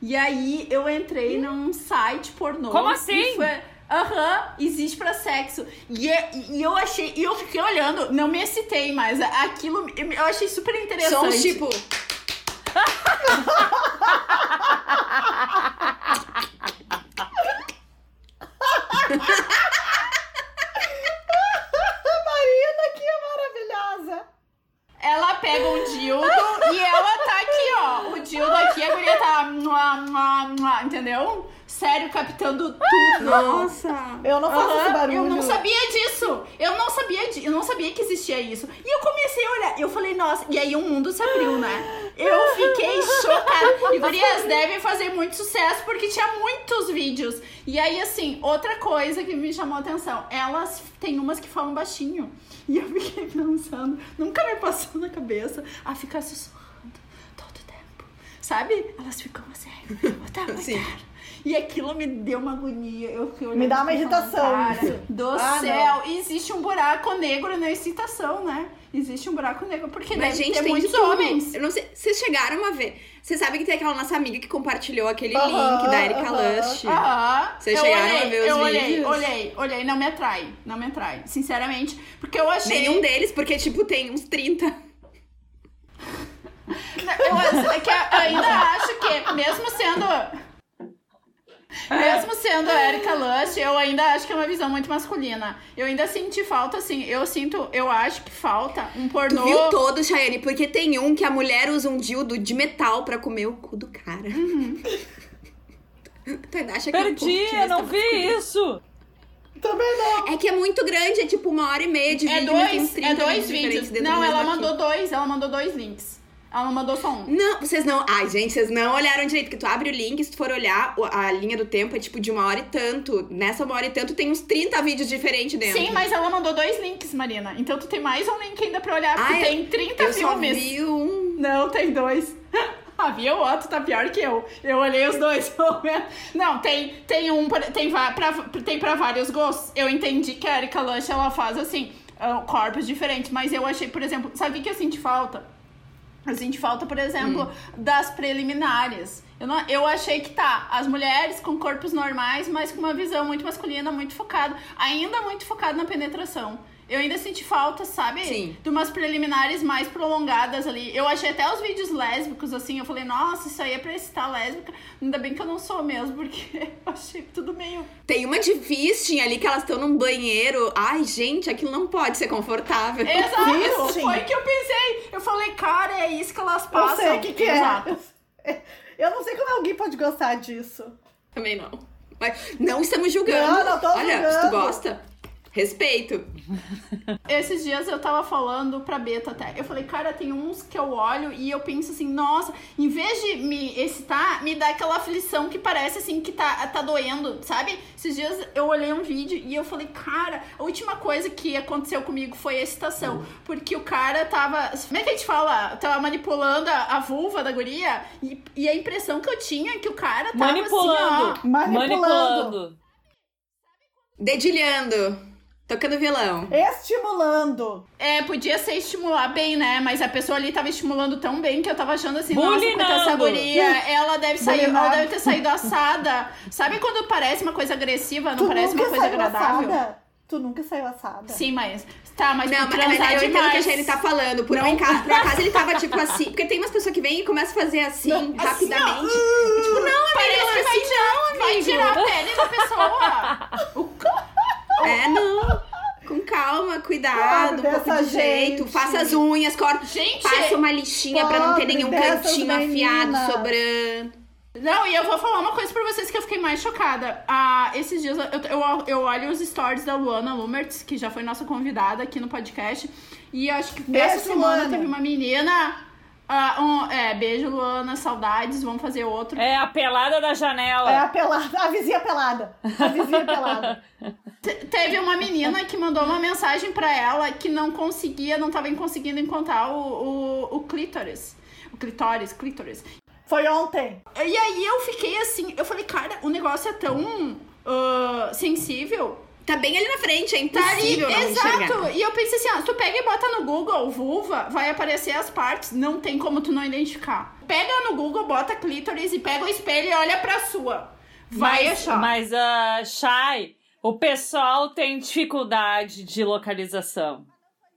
E aí eu entrei num site pornô. Como assim? e foi- Aham, existe pra sexo. E, é- e eu achei, e eu fiquei olhando, não me excitei mais. Aquilo eu achei super interessante. Sons tipo. Marina, que maravilhosa! Ela pega um dildo e ela tá aqui, ó. O dildo aqui, a guria tá. Entendeu? Sério, captando tudo. Nossa! Eu não faço Aham, esse barulho. Eu não sabia disso. Eu não sabia, di- eu não sabia que existia isso. E eu comecei a olhar. Eu falei, nossa, e aí o mundo se abriu, né? Eu fiquei chocada. E gurias devem fazer muito sucesso porque tinha muitos vídeos. E aí, assim, outra coisa que me chamou a atenção: elas tem umas que falam baixinho. E eu fiquei pensando, nunca me passou na cabeça a ficar sussurrando todo tempo. Sabe? Elas ficam assim, o tempo Sim. inteiro. E aquilo me deu uma agonia. Eu fiquei olhando Me dá uma assim, "Cara, isso." Do Ah, céu, existe um buraco negro na excitação, né? Existe um buraco negro, porque Mas, deve gente, ter tem muitos homens. Eu não sei. Vocês chegaram a ver. Vocês sabem que tem aquela nossa amiga que compartilhou aquele Aham, link da Erika aham. Lush. Aham. Vocês eu chegaram olhei, a ver os eu olhei, vídeos? olhei, olhei, não me atrai, não me atrai, sinceramente, porque eu achei... Nenhum deles, porque, tipo, tem uns 30. Eu é eu ainda acho que, mesmo sendo. Mesmo sendo a Erika Lush, eu ainda acho que é uma visão muito masculina. Eu ainda senti falta, assim, eu sinto, eu acho que falta um Tu pornô. viu todos, Chayane? Porque tem um que a mulher usa um dildo de metal pra comer o cu do cara. Tu ainda acha que é um Perdi, eu não vi masculino? isso. Também não. É que é muito grande, é tipo uma hora e meia de É vídeo. dois, 30 é dois vídeos. Não, ela mandou dois, ela mandou dois links. Ela não mandou só um. Não, vocês não. Ai, gente, vocês não olharam direito. Porque tu abre o link, se tu for olhar, a linha do tempo é tipo de uma hora e tanto. Nessa uma hora e tanto tem uns 30 vídeos diferentes dentro. Sim, mas ela mandou dois links, Marina. Então tu tem mais um link ainda pra olhar, porque Ai, tem 30 eu só filmes. vi um. Não, tem dois. Ah, viu? O outro tá pior que eu. Eu olhei os dois. Não, tem, tem um. Tem, pra, tem pra vários gostos. Eu entendi que a Erika Lush ela faz assim, ah, corpos diferentes. Mas eu achei, por exemplo, sabe o que que eu senti falta? Eu senti falta, por exemplo, das preliminares. Eu, não, eu achei que tá, as mulheres com corpos normais, mas com uma visão muito masculina, muito focada, ainda muito focada na penetração. Eu ainda senti falta, sabe? Sim. De umas preliminares mais prolongadas ali. Eu achei até os vídeos lésbicos, assim, eu falei, nossa, isso aí é pra excitar lésbica. Ainda bem que eu não sou mesmo, porque eu achei tudo meio. Tem uma de fisting ali que elas estão num banheiro. Ai, gente, aquilo não pode ser confortável. Exato! Fisting? Foi que eu pensei. Eu falei, cara, é isso que elas Eu passam. sei o que, que é. Exato. Eu, eu não sei como alguém pode gostar disso. Também não. Mas não estamos julgando. Não, não tô Olha, se tu julgando. gosta, respeito. Esses dias eu tava falando pra Beta até. Eu falei, cara, tem uns que eu olho e eu penso assim, nossa, em vez de me excitar, me dá aquela aflição que parece assim que tá, tá doendo, sabe? Esses dias eu olhei um vídeo e eu falei, cara, a última coisa que aconteceu comigo foi a excitação. Porque o cara tava. Como é que a gente fala? Tava manipulando a, a vulva da guria e, e a impressão que eu tinha é que o cara tava Manipulando. assim, ó. Manipulando. Manipulando. Dedilhando. Tocando violão. Estimulando. É, podia ser estimular bem, né? Mas a pessoa ali tava estimulando tão bem que eu tava achando assim, nossa, Bulinando. quanta essa guria, ela deve sair, ela Bulinado. deve ter saído assada. Sabe quando parece uma coisa agressiva, não tu parece uma coisa saiu agradável? assada? Tu nunca saiu assada? Sim, mas. Tá, mas Não, por mas, mas transar eu entendo o que a tá falando. Por, um enca- por acaso ele tava tipo assim. Porque tem umas pessoas que vêm e começam a fazer assim, Não, assim, rapidamente. ó. E, tipo, não, Parece amigo, que vai assim, tirar, vai tirar a pele da pessoa. É, não. Com calma, cuidado, Pobre um pouco de jeito. gente. Faça as unhas, corta. Gente, Passa uma lixinha pra não ter nenhum cantinho afiado sobrando. Não, e eu vou falar uma coisa pra vocês que eu fiquei mais chocada. Ah, esses dias eu, eu, eu olho os stories da Luana Lumertz, que já foi nossa convidada aqui no podcast. E eu acho que Beijo, essa semana Luana. teve uma menina Ah, um, é, beijo, Luana, saudades, vamos fazer outro. É a pelada da janela. É a pelada, a vizinha pelada. A vizinha pelada. Te- Teve uma menina que mandou uma mensagem pra ela que não conseguia, não tava conseguindo encontrar o, o, o clítoris. O clitóris, clítoris. Foi ontem. E aí eu fiquei assim, eu falei, cara, o negócio é tão ah, sensível. Tá bem ali na frente, é Tá ali, impossível não exato. enxergar. E eu pensei assim, ó, se tu pega e bota no Google vulva, vai aparecer as partes, não tem como tu não identificar. Pega no Google, bota clítoris e pega o espelho e olha pra sua. Vai mas, achar. Mas, ah, Chay, o pessoal tem dificuldade de localização.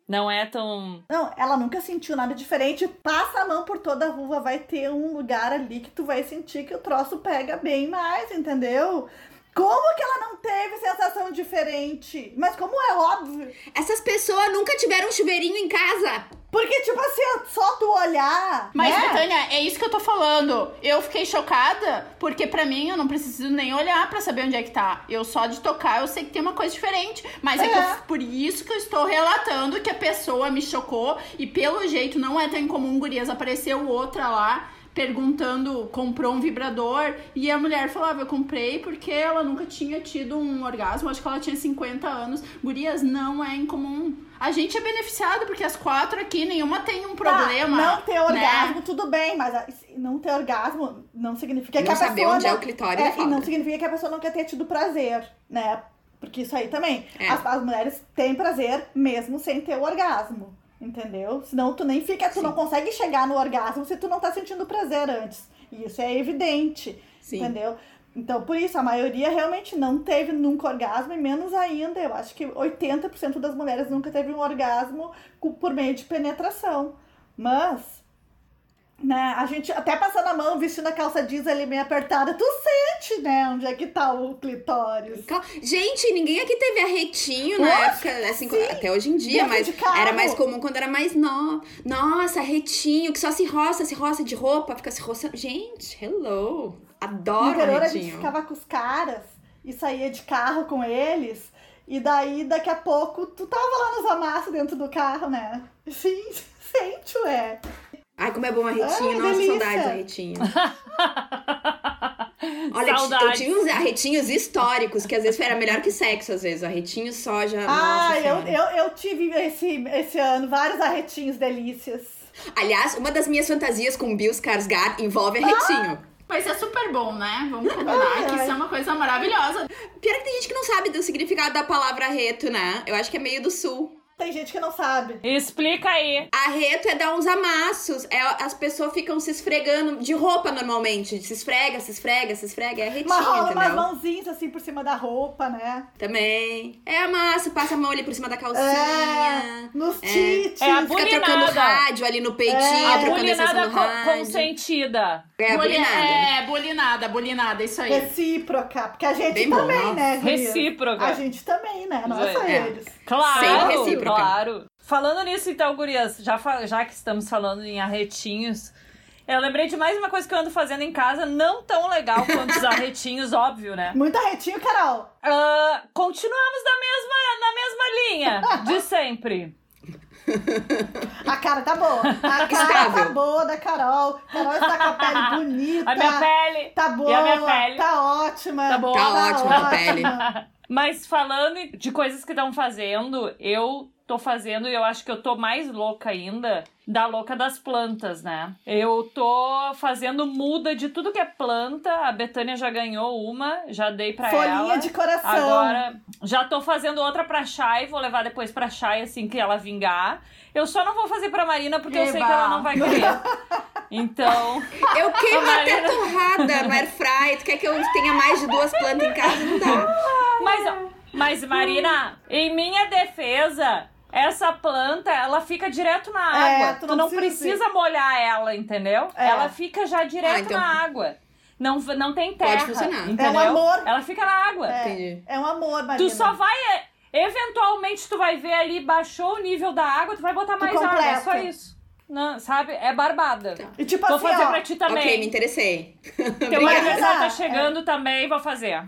Não é tão. Não, ela nunca sentiu nada diferente. Passa a mão por toda a vulva, vai ter um lugar ali que tu vai sentir que o troço pega bem mais, entendeu? Como que ela não teve sensação diferente? Mas como é óbvio. Essas pessoas nunca tiveram um chuveirinho em casa. Porque, tipo assim, só tu olhar. Mas, né? Betânia, é isso que eu tô falando. Eu fiquei chocada, porque pra mim eu não preciso nem olhar pra saber onde é que tá. Eu só de tocar eu sei que tem uma coisa diferente. Mas é, que É. eu- por isso que eu estou relatando que a pessoa me chocou e pelo jeito não é tão incomum, gurias. Apareceu outra lá perguntando, comprou um vibrador e a mulher falava, eu comprei porque ela nunca tinha tido um orgasmo, acho que ela tinha 50 anos. Gurias, não é incomum. A gente é beneficiado porque as quatro aqui, nenhuma tem um Tá, problema. não ter né? orgasmo, tudo bem, mas a- não ter orgasmo não significa que Não a pessoa. saber onde é não- o clitóris é, E não significa que a pessoa não quer ter tido prazer, né? Porque isso aí também. É. As, as mulheres têm prazer mesmo sem ter o orgasmo. Entendeu? Senão tu nem fica, tu Sim. não consegue chegar no orgasmo se tu não tá sentindo prazer antes. E isso é evidente. Sim. Entendeu? Então, por isso, a maioria realmente não teve nunca orgasmo, e menos ainda, eu acho que 80% das mulheres nunca teve um orgasmo por meio de penetração. Mas, né, a gente até passando a mão, vestindo a calça jeans ali meio apertada, tu sente, né, onde é que tá o clitóris. Cal- Gente, ninguém aqui teve arretinho na Nossa, época, assim, sim. até hoje em dia, Dentro mas era mais comum quando era mais nova. Nossa, arretinho, que só se roça, se roça de roupa, fica se roçando. Gente, hello! No Adoro interior a gente arretinho. ficava com os caras e saía de carro com eles. E daí, daqui a pouco, tu tava lá nos amassos dentro do carro, né? Sim, sente, ué. Ai, como é bom arretinho, Ai, nossa, delícia. saudades arretinho. Olha, eu Saudades. tinha uns arretinhos históricos, que às vezes era melhor que sexo, às vezes. Arretinho só já. Ah, eu, eu, eu tive esse, esse ano vários arretinhos delícias. Aliás, uma das minhas fantasias com Bill Skarsgård envolve arretinho. Mas é super bom, né? Vamos combinar Ai, que ai. isso é uma coisa maravilhosa. Pior que tem gente que não sabe do significado da palavra arreto, né? Eu acho que é meio do sul. Tem gente que não sabe. Explica aí. Arreto é dar uns amassos. É, as pessoas ficam se esfregando de roupa normalmente. Se esfrega, se esfrega, se esfrega. É arretinho, Mas rola umas mãozinhas assim por cima da roupa, né? Também. É amassa, passa a mão ali por cima da calcinha. É, nos É. tits. É a Fica trocando rádio ali no peitinho, É. A bulinada no co- consentida. É a Boli- bulinada. É, bolinada, bolinada, isso aí. Recíproca. Porque a gente Bem bom, também, nossa. né? Recíproca. A gente também, né? Não é só É. eles. Claro, Sempre recíproca. Claro. Falando nisso, então, gurias, já, já que estamos falando em arretinhos, eu lembrei de mais uma coisa que eu ando fazendo em casa, não tão legal quanto os arretinhos, óbvio, né? Muito arretinho, Carol. Ah, continuamos na mesma, na mesma linha de sempre. A cara tá boa. A cara Estável. tá boa da Carol. Carol está com a pele bonita. A minha pele. Tá boa. E a minha pele? Tá ótima. Tá boa. Tá ótima a pele. Mas falando de coisas que estão fazendo, eu tô fazendo e eu acho que eu tô mais louca ainda da louca das plantas, né? Eu tô fazendo muda de tudo que é planta. A Betânia já ganhou uma, já dei pra Folhinha ela. de coração. Agora, já tô fazendo outra pra Chay, vou levar depois pra Chay assim que ela vingar. Eu só não vou fazer pra Marina porque eu sei que Eba. ela não vai querer. Então, Eu queimo A até Marina- torrada no air fry. Tu quer que eu tenha mais de duas plantas em casa? Não dá. Mas, mas Marina, em minha defesa, essa planta, ela fica direto na água. É, tu tu, não precisa- precisa molhar ela, entendeu? É. Ela fica já direto Ah, então- na água. Não, não tem terra. funcionar. Entendeu? É um amor. Ela fica na água. É, Entendi. é um amor, Marina. Tu só vai. Eventualmente, tu vai ver ali, baixou o nível da água, tu vai botar Tu mais água. É só isso. Não, sabe? É barbada. Tá. E tipo Vou assim, fazer ó. pra ti também. Ok, me interessei. Teu aniversário tá É. chegando também, vou fazer.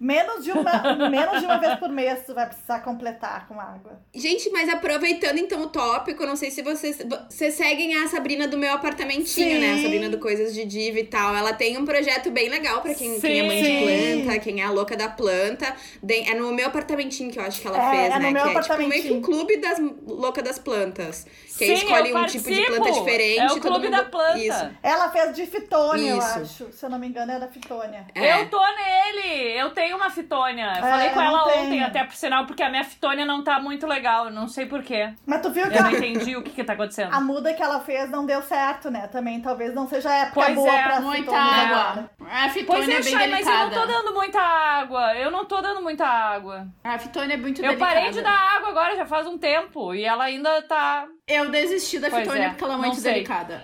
Menos de, uma, menos de uma vez por mês tu vai precisar completar com água. Gente, mas aproveitando então o tópico, não sei se vocês. Vocês seguem a Sabrina do meu apartamentinho, né? A Sim. Sabrina do Coisas de Diva e tal. Ela tem um projeto bem legal pra quem, quem é mãe de Sim. planta, quem é a louca da planta. É no meu apartamentinho que eu acho que ela É, fez, é no né? meu que é tipo meio que um clube das loucas das plantas. Que aí Sim, escolhe um tipo de planta participo. diferente. É o todo clube mundo- da planta. Isso. Ela fez de fitônia, eu acho. Se eu não me engano, era fitônia. É. Eu tô nele! Eu tenho uma fitônia. Eu É, falei com eu ela ontem, tenho. até por sinal, porque a minha fitônia não tá muito legal. Eu não sei porquê. Mas tu viu que Eu não entendi o que que tá acontecendo. a muda que ela fez não deu certo, né? Também talvez não seja a época Pois boa é, pra Muita fitônia água. agora. A fitônia Pois é, é bem Chay, mas eu não tô dando muita água. Eu não tô dando muita água. A fitônia é muito Eu delicada. parei de dar água agora já faz um tempo. E ela ainda tá. Eu desisti da Pois fitônia é, porque ela é muito delicada.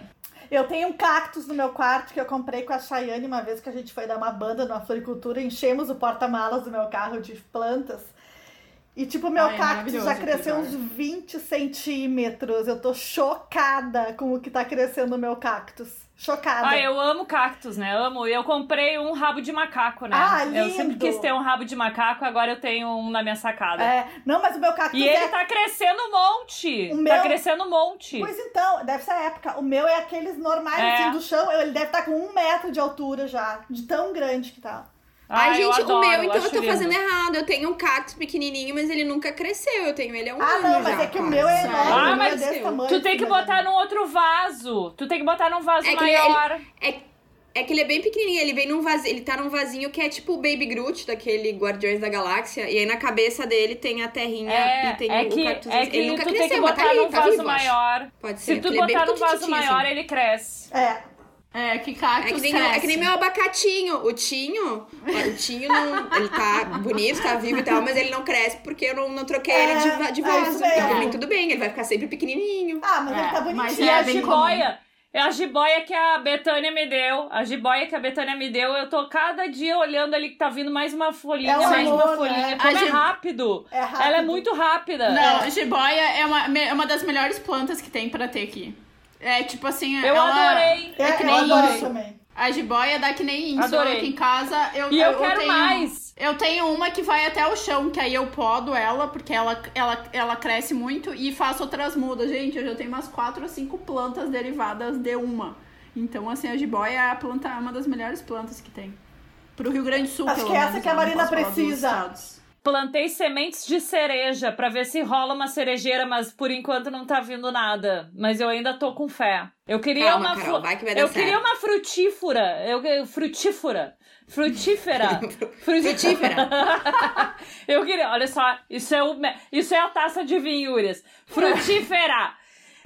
Eu tenho um cactus no meu quarto que eu comprei com a Chayane uma vez que a gente foi dar uma banda numa floricultura, enchemos o porta-malas do meu carro de plantas. E tipo, meu Ai, é cactus maravilhoso já cresceu uns aquele 20 centímetros. Eu tô chocada com o que tá crescendo o meu cactus. Chocada. Ah, eu amo cactus, né? Amo. E eu comprei um rabo de macaco, né? Ah, Eu sempre lindo. quis ter um rabo de macaco, agora eu tenho um na minha sacada. É, não, mas o meu cactus E é ele tá crescendo um monte. O Tá meu- crescendo um monte. Pois então, deve ser a época. O meu é aqueles normais É. assim do chão. Ele deve estar com um metro de altura já, de tão grande que tá. Ai, Ah, eu gente, adoro, o meu, então eu tô lindo. fazendo errado. Eu tenho um cactus pequenininho, mas ele nunca cresceu. Eu tenho ele há um Ah, ano não, mas já, é que o meu é enorme, Ah, o meu mas é desse tamanho. Tu tem que assim, botar num outro vaso. Tu tem que botar num vaso É que ele- maior. É, é que ele é bem pequenininho, ele vem num vasinho, ele tá num vasinho que é tipo o Baby Groot daquele Guardiões da Galáxia, e aí na cabeça dele tem a terrinha É, e tem é o que, cactus. é que ele nunca tu cresceu, tem que botar tá ali, num tá vaso vivo, acho. maior. Pode ser. Se tu ele é botar num vaso maior, ele cresce. É. É, que É cactus que, nem, é que nem meu abacatinho. O Tinho, o Tinho não. Ele tá bonito, tá vivo e tal, mas ele não cresce porque eu não, não troquei É, ele de, de é vaso. isso mesmo. E por mim tudo bem, ele vai ficar sempre pequenininho. Ah, mas É, ele tá mas bonitinho. E é a jiboia. É a jiboia que a Betânia me deu. A jiboia que a Betânia me deu. Eu tô cada dia olhando ali que tá vindo mais uma folhinha, É um mais amor, uma folhinha. né? Como A é ji- rápido. É rápido. Ela é muito rápida. Não, jiboia é uma, é uma das melhores plantas que tem pra ter aqui. É tipo assim, Eu ela- adorei. É, É que eu nem adorei isso. também. A jiboia dá que nem isso. Adorei. Aqui em casa eu E eu quero tenho, mais. Eu tenho uma que vai até o chão, que aí eu podo ela, porque ela, ela, ela cresce muito e faço outras mudas. Gente, eu já tenho umas quatro ou cinco plantas derivadas de uma. Então, assim, a jiboia é a planta, uma das melhores plantas que tem. Pro Rio Grande do Sul, Acho pelo que é essa menos, que a eu Marina precisa. Plantei sementes de cereja pra ver se rola uma cerejeira, mas por enquanto não tá vindo nada. Mas eu ainda tô com fé. Eu queria Calma, uma Carol, fru- vai que vai dar Eu certo. queria uma frutífera. Eu frutífera. Frutífera. Frutífera. eu queria, olha só, isso é o isso é a taça de vinhúrias. Frutífera.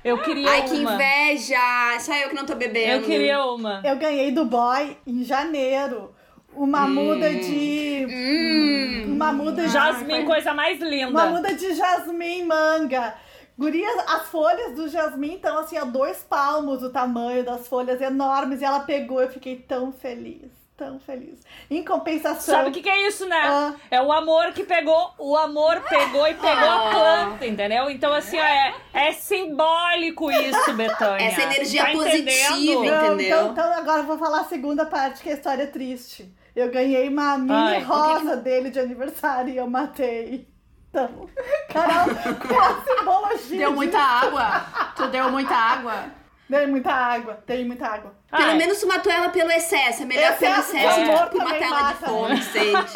Eu queria Ai, uma. que inveja! Só eu que não tô bebendo. Eu queria uma. Eu ganhei do boy em janeiro uma muda de. Hum. Uma muda de. Jasmim, coisa mais Uma linda. muda de jasmim manga. Gurias, as folhas do jasmim estão assim, a dois palmos o tamanho das folhas enormes. E ela pegou, eu fiquei tão feliz, tão feliz. Em compensação. Sabe o que, que é isso, né? Ah. É o amor que pegou, o amor pegou e pegou a planta, entendeu? Então, assim, ó, é, é simbólico isso, Betânia. Essa energia Tá positiva? Não, entendeu? Então, então agora eu vou falar a segunda parte, que é a história triste. Eu ganhei uma mini Ai, rosa dele de aniversário e eu matei. Então, Carol, com a simbologia. Deu de- muita água. tu deu muita água. Dei muita água, dei muita água. Pelo Ai, menos tu matou ela pelo excesso. É melhor pelo Excesso de excesso do que matar ela de fome, né? sede.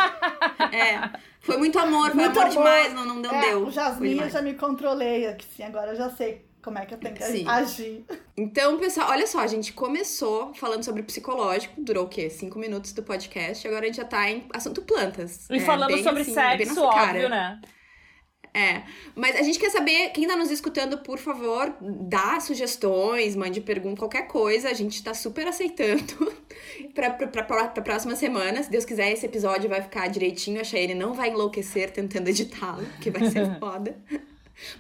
É. Foi muito amor, foi Muito amor, amor. demais, não, não, não É, deu. O Foi Jasmine eu já me controlei aqui, sim, agora eu já sei como é que eu tenho que Sim. agir. Então, pessoal, olha só, a gente começou falando sobre psicológico, durou o quê? Cinco minutos do podcast, agora a gente já tá em assunto plantas. E É, falando bem sobre assim, bem sexo, óbvio, né? É, mas a gente quer saber, quem tá nos escutando, por favor, dá sugestões, mande pergunta, qualquer coisa, a gente tá super aceitando pra, pra, pra, pra próxima semana. Se Deus quiser, esse episódio vai ficar direitinho, a Cheyenne não vai enlouquecer tentando editá-lo, que vai ser foda.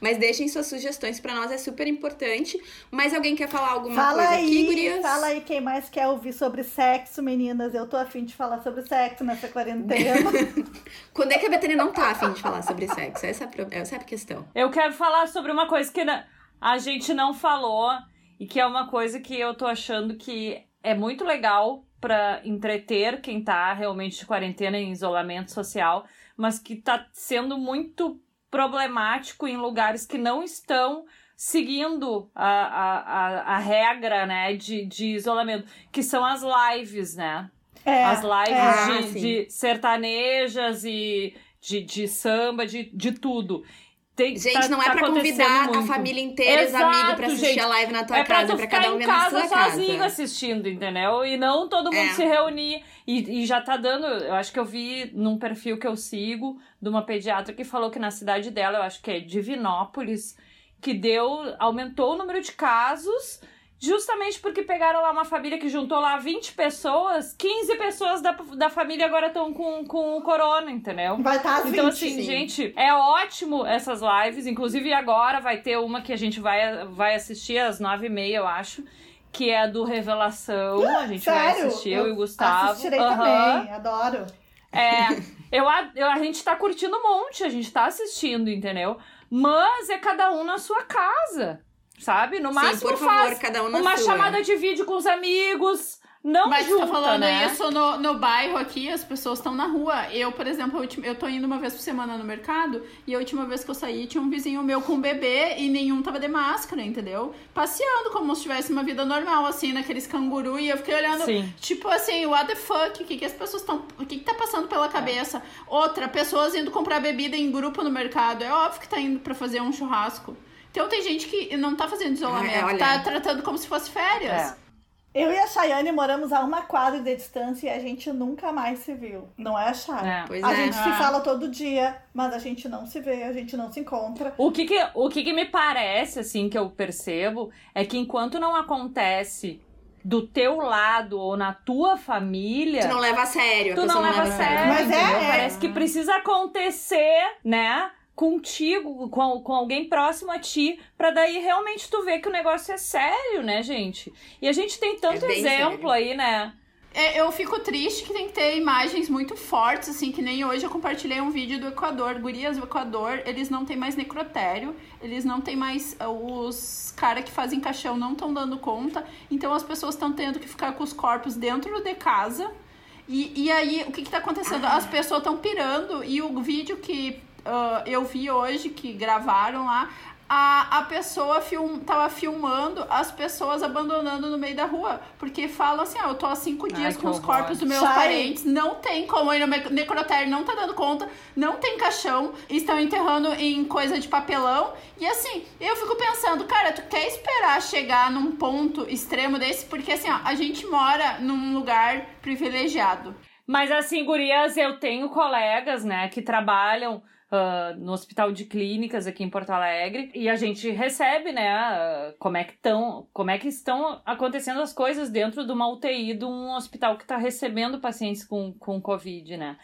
Mas deixem suas sugestões pra nós, é super importante. Mas alguém quer falar alguma Fala coisa aí, aqui, gurias? fala aí quem mais quer ouvir sobre sexo, meninas. Eu tô afim de falar sobre sexo nessa quarentena. Quando é que a Betânia não tá afim de falar sobre sexo? Essa é a, essa é a questão. Eu quero falar sobre uma coisa que a gente não falou e que é uma coisa que eu tô achando que é muito legal para entreter quem tá realmente de quarentena em isolamento social, mas que tá sendo muito problemático em lugares que não estão seguindo a, a, a, a regra, né, de, de isolamento, que são as lives, né? É, as lives é. Ah, de, sim. de sertanejas e de, de samba, de, de tudo. Tem, Gente, tá- não é tá pra convidar a muito. família inteira, os Exato, amigos, pra assistir gente. a live na tua É pra casa, tu pra cada um em ver na casa sua sozinho casa. assistindo, entendeu? E não todo mundo É. se reunir. E, e já tá dando. Eu acho que eu vi num perfil que eu sigo de uma pediatra que falou que na cidade dela, eu acho que é Divinópolis, que deu. aumentou o número de casos. Justamente porque pegaram lá uma família que juntou lá 20 pessoas, 15 pessoas da, da família agora estão com, com o corona, entendeu? Vai estar às Então, 20. assim, sim. gente, é ótimo essas lives. Inclusive, agora vai ter uma que a gente vai, vai assistir às nove e meia, eu acho. Que é a do Revelação. A gente vai Sério? assistir, eu, e o Gustavo. Assistirei Aham. também, adoro. É, eu, a- eu, a gente tá curtindo um monte, a gente tá assistindo, entendeu? Mas é cada um na sua casa, sabe? No Sim, máximo por favor, faz cada um na uma sua. chamada de vídeo com os amigos. Não Mas junta, tu tá falando né? isso no, no bairro aqui, as pessoas estão na rua. Eu, por exemplo, eu tô indo uma vez por semana no mercado e a última vez que eu saí tinha um vizinho meu com um bebê e nenhum tava de máscara, entendeu? Passeando como se tivesse uma vida normal, assim, naqueles canguru. E eu fiquei olhando, Sim. tipo assim, what the fuck? O que, que as pessoas estão. O que, que tá passando pela cabeça? Outra, pessoas indo comprar bebida em grupo no mercado. É óbvio que tá indo pra fazer um churrasco. Então tem gente que não tá fazendo isolamento, É, olha. tá tratando como se fosse férias. É. Eu e a Chayane moramos a uma quadra de distância e a gente nunca mais se viu. Não é, Chay? É. Pois A é. gente se Ah. fala todo dia, mas a gente não se vê, a gente não se encontra. O que que, o que que me parece, assim, que eu percebo, é que enquanto não acontece do teu lado ou na tua família, Tu não leva a sério, a tu pessoa não leva a sério, Mas é, é. Parece que precisa acontecer, né? Contigo, com, com alguém próximo a ti, pra daí realmente tu ver que o negócio é sério, né, gente? E a gente tem tanto É exemplo sério. aí, né? É, eu fico triste que tem que ter imagens muito fortes, assim, que nem hoje eu compartilhei um vídeo do Equador. Gurias do Equador, eles não têm mais necrotério, eles não têm mais. uh, Os caras que fazem caixão não estão dando conta, então as pessoas estão tendo que ficar com os corpos dentro de casa. E, e aí, o que que tá acontecendo? As pessoas estão pirando, e o vídeo que ah, eu vi hoje, que gravaram lá, a, a pessoa film, tava filmando as pessoas abandonando no meio da rua. Porque falam assim, ó, eu tô há cinco Ai, dias que com os horror. corpos dos meus Sai. parentes, não tem como ir no necrotério, não tá dando conta, não tem caixão, estão enterrando em coisa de papelão. E assim, eu fico pensando, cara, tu quer esperar chegar num ponto extremo desse? Porque assim, ó, a gente mora num lugar privilegiado. Mas assim, gurias, eu tenho colegas, né, que trabalham ah, no Hospital de Clínicas aqui em Porto Alegre e a gente recebe, né, como é que estão, como é que estão acontecendo as coisas dentro de uma UTI de um hospital que está recebendo pacientes com, com Covid, né?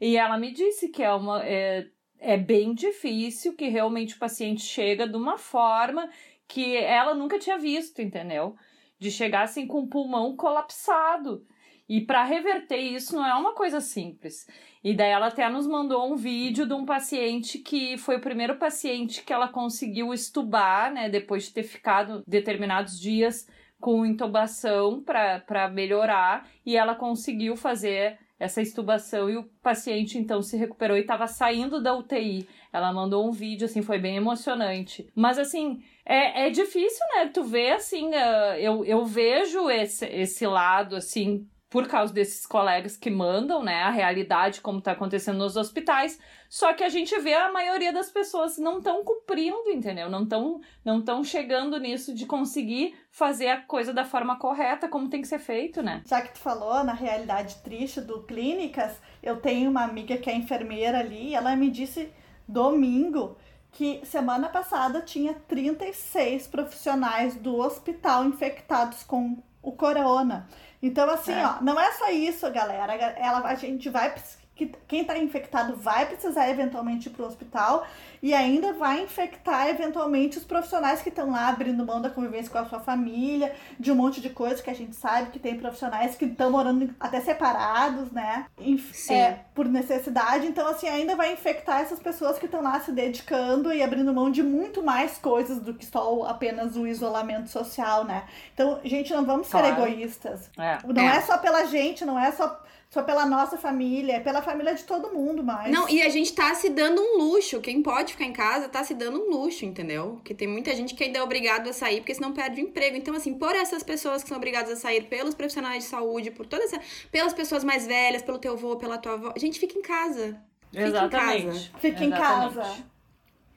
E ela me disse que é uma é, é bem difícil, que realmente o paciente chega de uma forma que ela nunca tinha visto, entendeu? De chegar assim com o pulmão colapsado. E para reverter isso não é uma coisa simples. E daí ela até nos mandou um vídeo de um paciente que foi o primeiro paciente que ela conseguiu estubar, né, depois de ter ficado determinados dias com intubação para melhorar, e ela conseguiu fazer essa estubação e o paciente então se recuperou e estava saindo da UTI. Ela mandou um vídeo, assim, foi bem emocionante. Mas assim, é, é difícil, né? Tu vê assim, ah, eu, eu vejo esse, esse lado, assim, por causa desses colegas que mandam, né, a realidade como tá acontecendo nos hospitais, só que a gente vê a maioria das pessoas não estão cumprindo, entendeu? Não estão não tão chegando nisso de conseguir fazer a coisa da forma correta, como tem que ser feito, né? Já que tu falou na realidade triste do clínicas, eu tenho uma amiga que é enfermeira ali e ela me disse domingo que semana passada tinha 36 profissionais do hospital infectados com o corona. Então, assim, É. ó, não é só isso, galera. Ela, a gente vai que quem está infectado vai precisar eventualmente ir para o hospital e ainda vai infectar eventualmente os profissionais que estão lá abrindo mão da convivência com a sua família, de um monte de coisa que a gente sabe que tem profissionais que estão morando até separados, né? Sim. É, por necessidade. Então, assim, ainda vai infectar essas pessoas que estão lá se dedicando e abrindo mão de muito mais coisas do que só apenas o isolamento social, né? Então, gente, não vamos ser claro. egoístas. É. Não é. é só pela gente, não é só só pela nossa família, é pela família de todo mundo, mas. Não, e a gente tá se dando um luxo. Quem pode ficar em casa tá se dando um luxo, entendeu? Porque tem muita gente que ainda é obrigado a sair, porque senão perde o emprego. Então, assim, por essas pessoas que são obrigadas a sair, pelos profissionais de saúde, por todas essa. pelas pessoas mais velhas, pelo teu avô, pela tua avó, a gente fica em casa. Fica Exatamente. Em casa. Fica Exatamente. em casa.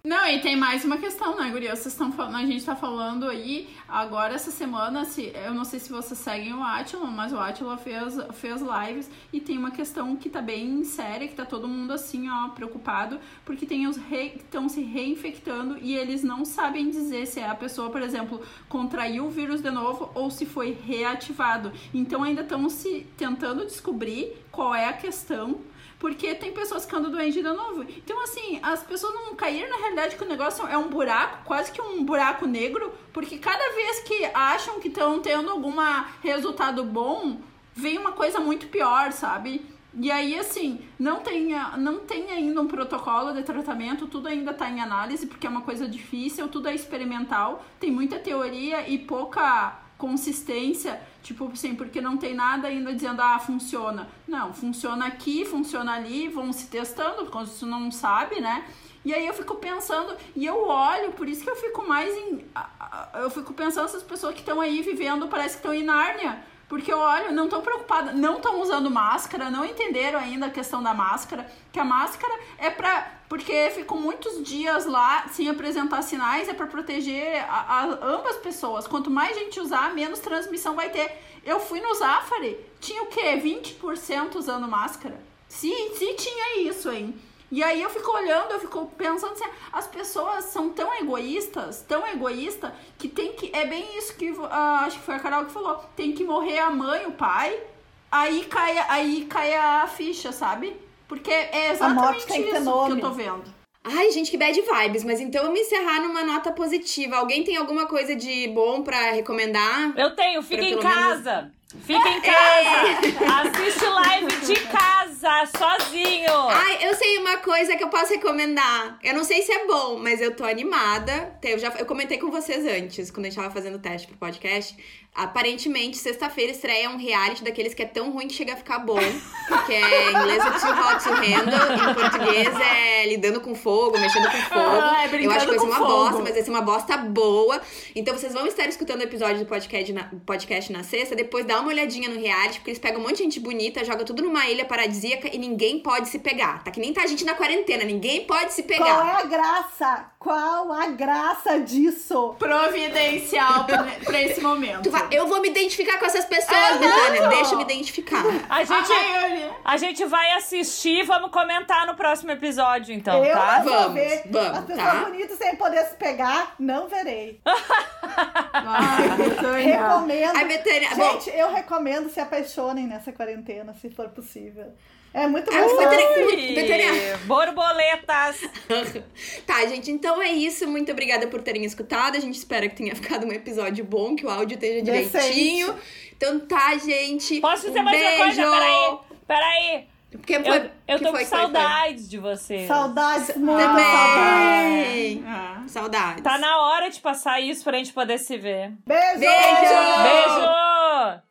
Não, e tem mais uma questão, né, Guria? Vocês estão a gente tá falando aí, agora essa semana, se, eu não sei se vocês seguem o Atila, mas o Atila fez, fez lives e tem uma questão que tá bem séria, que tá todo mundo assim, ó, preocupado, porque tem os que estão se reinfectando e eles não sabem dizer se é a pessoa, por exemplo, contraiu o vírus de novo ou se foi reativado. Então ainda estão se tentando descobrir qual é a questão porque tem pessoas andam doentes de novo. Então, assim, as pessoas não caíram na realidade que o negócio é um buraco, quase que um buraco negro, porque cada vez que acham que estão tendo algum resultado bom, vem uma coisa muito pior, sabe? E aí, assim, não tem, não tem ainda um protocolo de tratamento, tudo ainda está em análise, porque é uma coisa difícil, tudo é experimental, tem muita teoria e pouca consistência, tipo assim, porque não tem nada ainda dizendo, ah, funciona. Não, funciona aqui, funciona ali, vão se testando, quando você não sabe, né? E aí eu fico pensando, e eu olho, por isso que eu fico mais em. Eu fico pensando essas pessoas que estão aí vivendo, parece que estão em Nárnia. Porque eu olho, não estão preocupadas, não estão usando máscara, não entenderam ainda a questão da máscara, que a máscara é pra. Porque ficam muitos dias lá sem apresentar sinais, é para proteger a, a, ambas pessoas. Quanto mais gente usar, menos transmissão vai ter. Eu fui no Zafari, tinha o quê? 20% usando máscara? Se, se tinha isso, hein? E aí eu fico olhando, eu fico pensando assim, as pessoas são tão egoístas, tão egoístas, que tem que. É bem isso que uh, acho que foi a Carol que falou. Tem que morrer a mãe, o pai, aí cai, aí cai a ficha, sabe? Porque é exatamente isso que eu tô vendo. Ai, gente, que bad vibes. Mas então vamos encerrar numa nota positiva. Alguém tem alguma coisa de bom para recomendar? Eu tenho, fica em casa. Menos... Fica em casa. Assiste live de casa, sozinho. Ai, eu sei uma coisa que eu posso recomendar. Eu não sei se é bom, mas eu tô animada. Eu já eu comentei com vocês antes, quando a gente tava fazendo o teste pro podcast. Aparentemente, sexta-feira estreia um reality daqueles que é tão ruim que chega a ficar bom. Que é em inglês é Too Hot to Handle, em português é lidando com fogo, mexendo com fogo. Ah, é eu acho que vai ser uma fogo. bosta, mas vai ser uma bosta boa. Então vocês vão estar escutando o episódio do podcast na, podcast na sexta, depois dá uma olhadinha no reality, porque eles pegam um monte de gente bonita, joga tudo numa ilha paradisíaca e ninguém pode se pegar. Tá que nem tá a gente na quarentena, ninguém pode se pegar. Qual é a graça? Qual a graça disso? Providencial pra, pra esse momento. Vai, eu vou me identificar com essas pessoas, é Betânia. Deixa eu me identificar. A gente, a gente vai assistir e vamos comentar no próximo episódio, então, eu tá? Vamos, ver. vamos. As pessoas tá? bonitas sem poder se pegar, não verei. Ai, recomendo. Ai, Betânia, gente, bom. eu recomendo se apaixonem nessa quarentena, se for possível. É muito bom. Betânia. Borboletas. tá, gente, então é isso. Muito obrigada por terem escutado. A gente espera que tenha ficado um episódio bom, que o áudio esteja direitinho. Então tá, gente. Posso dizer um mais beijo. uma coisa? Peraí. Peraí. Porque foi, eu, eu tô com saudades de você. Saudades, muito Também. Ah. Saudades. Tá na hora de passar isso pra gente poder se ver. Beijo! Beijo! Beijo!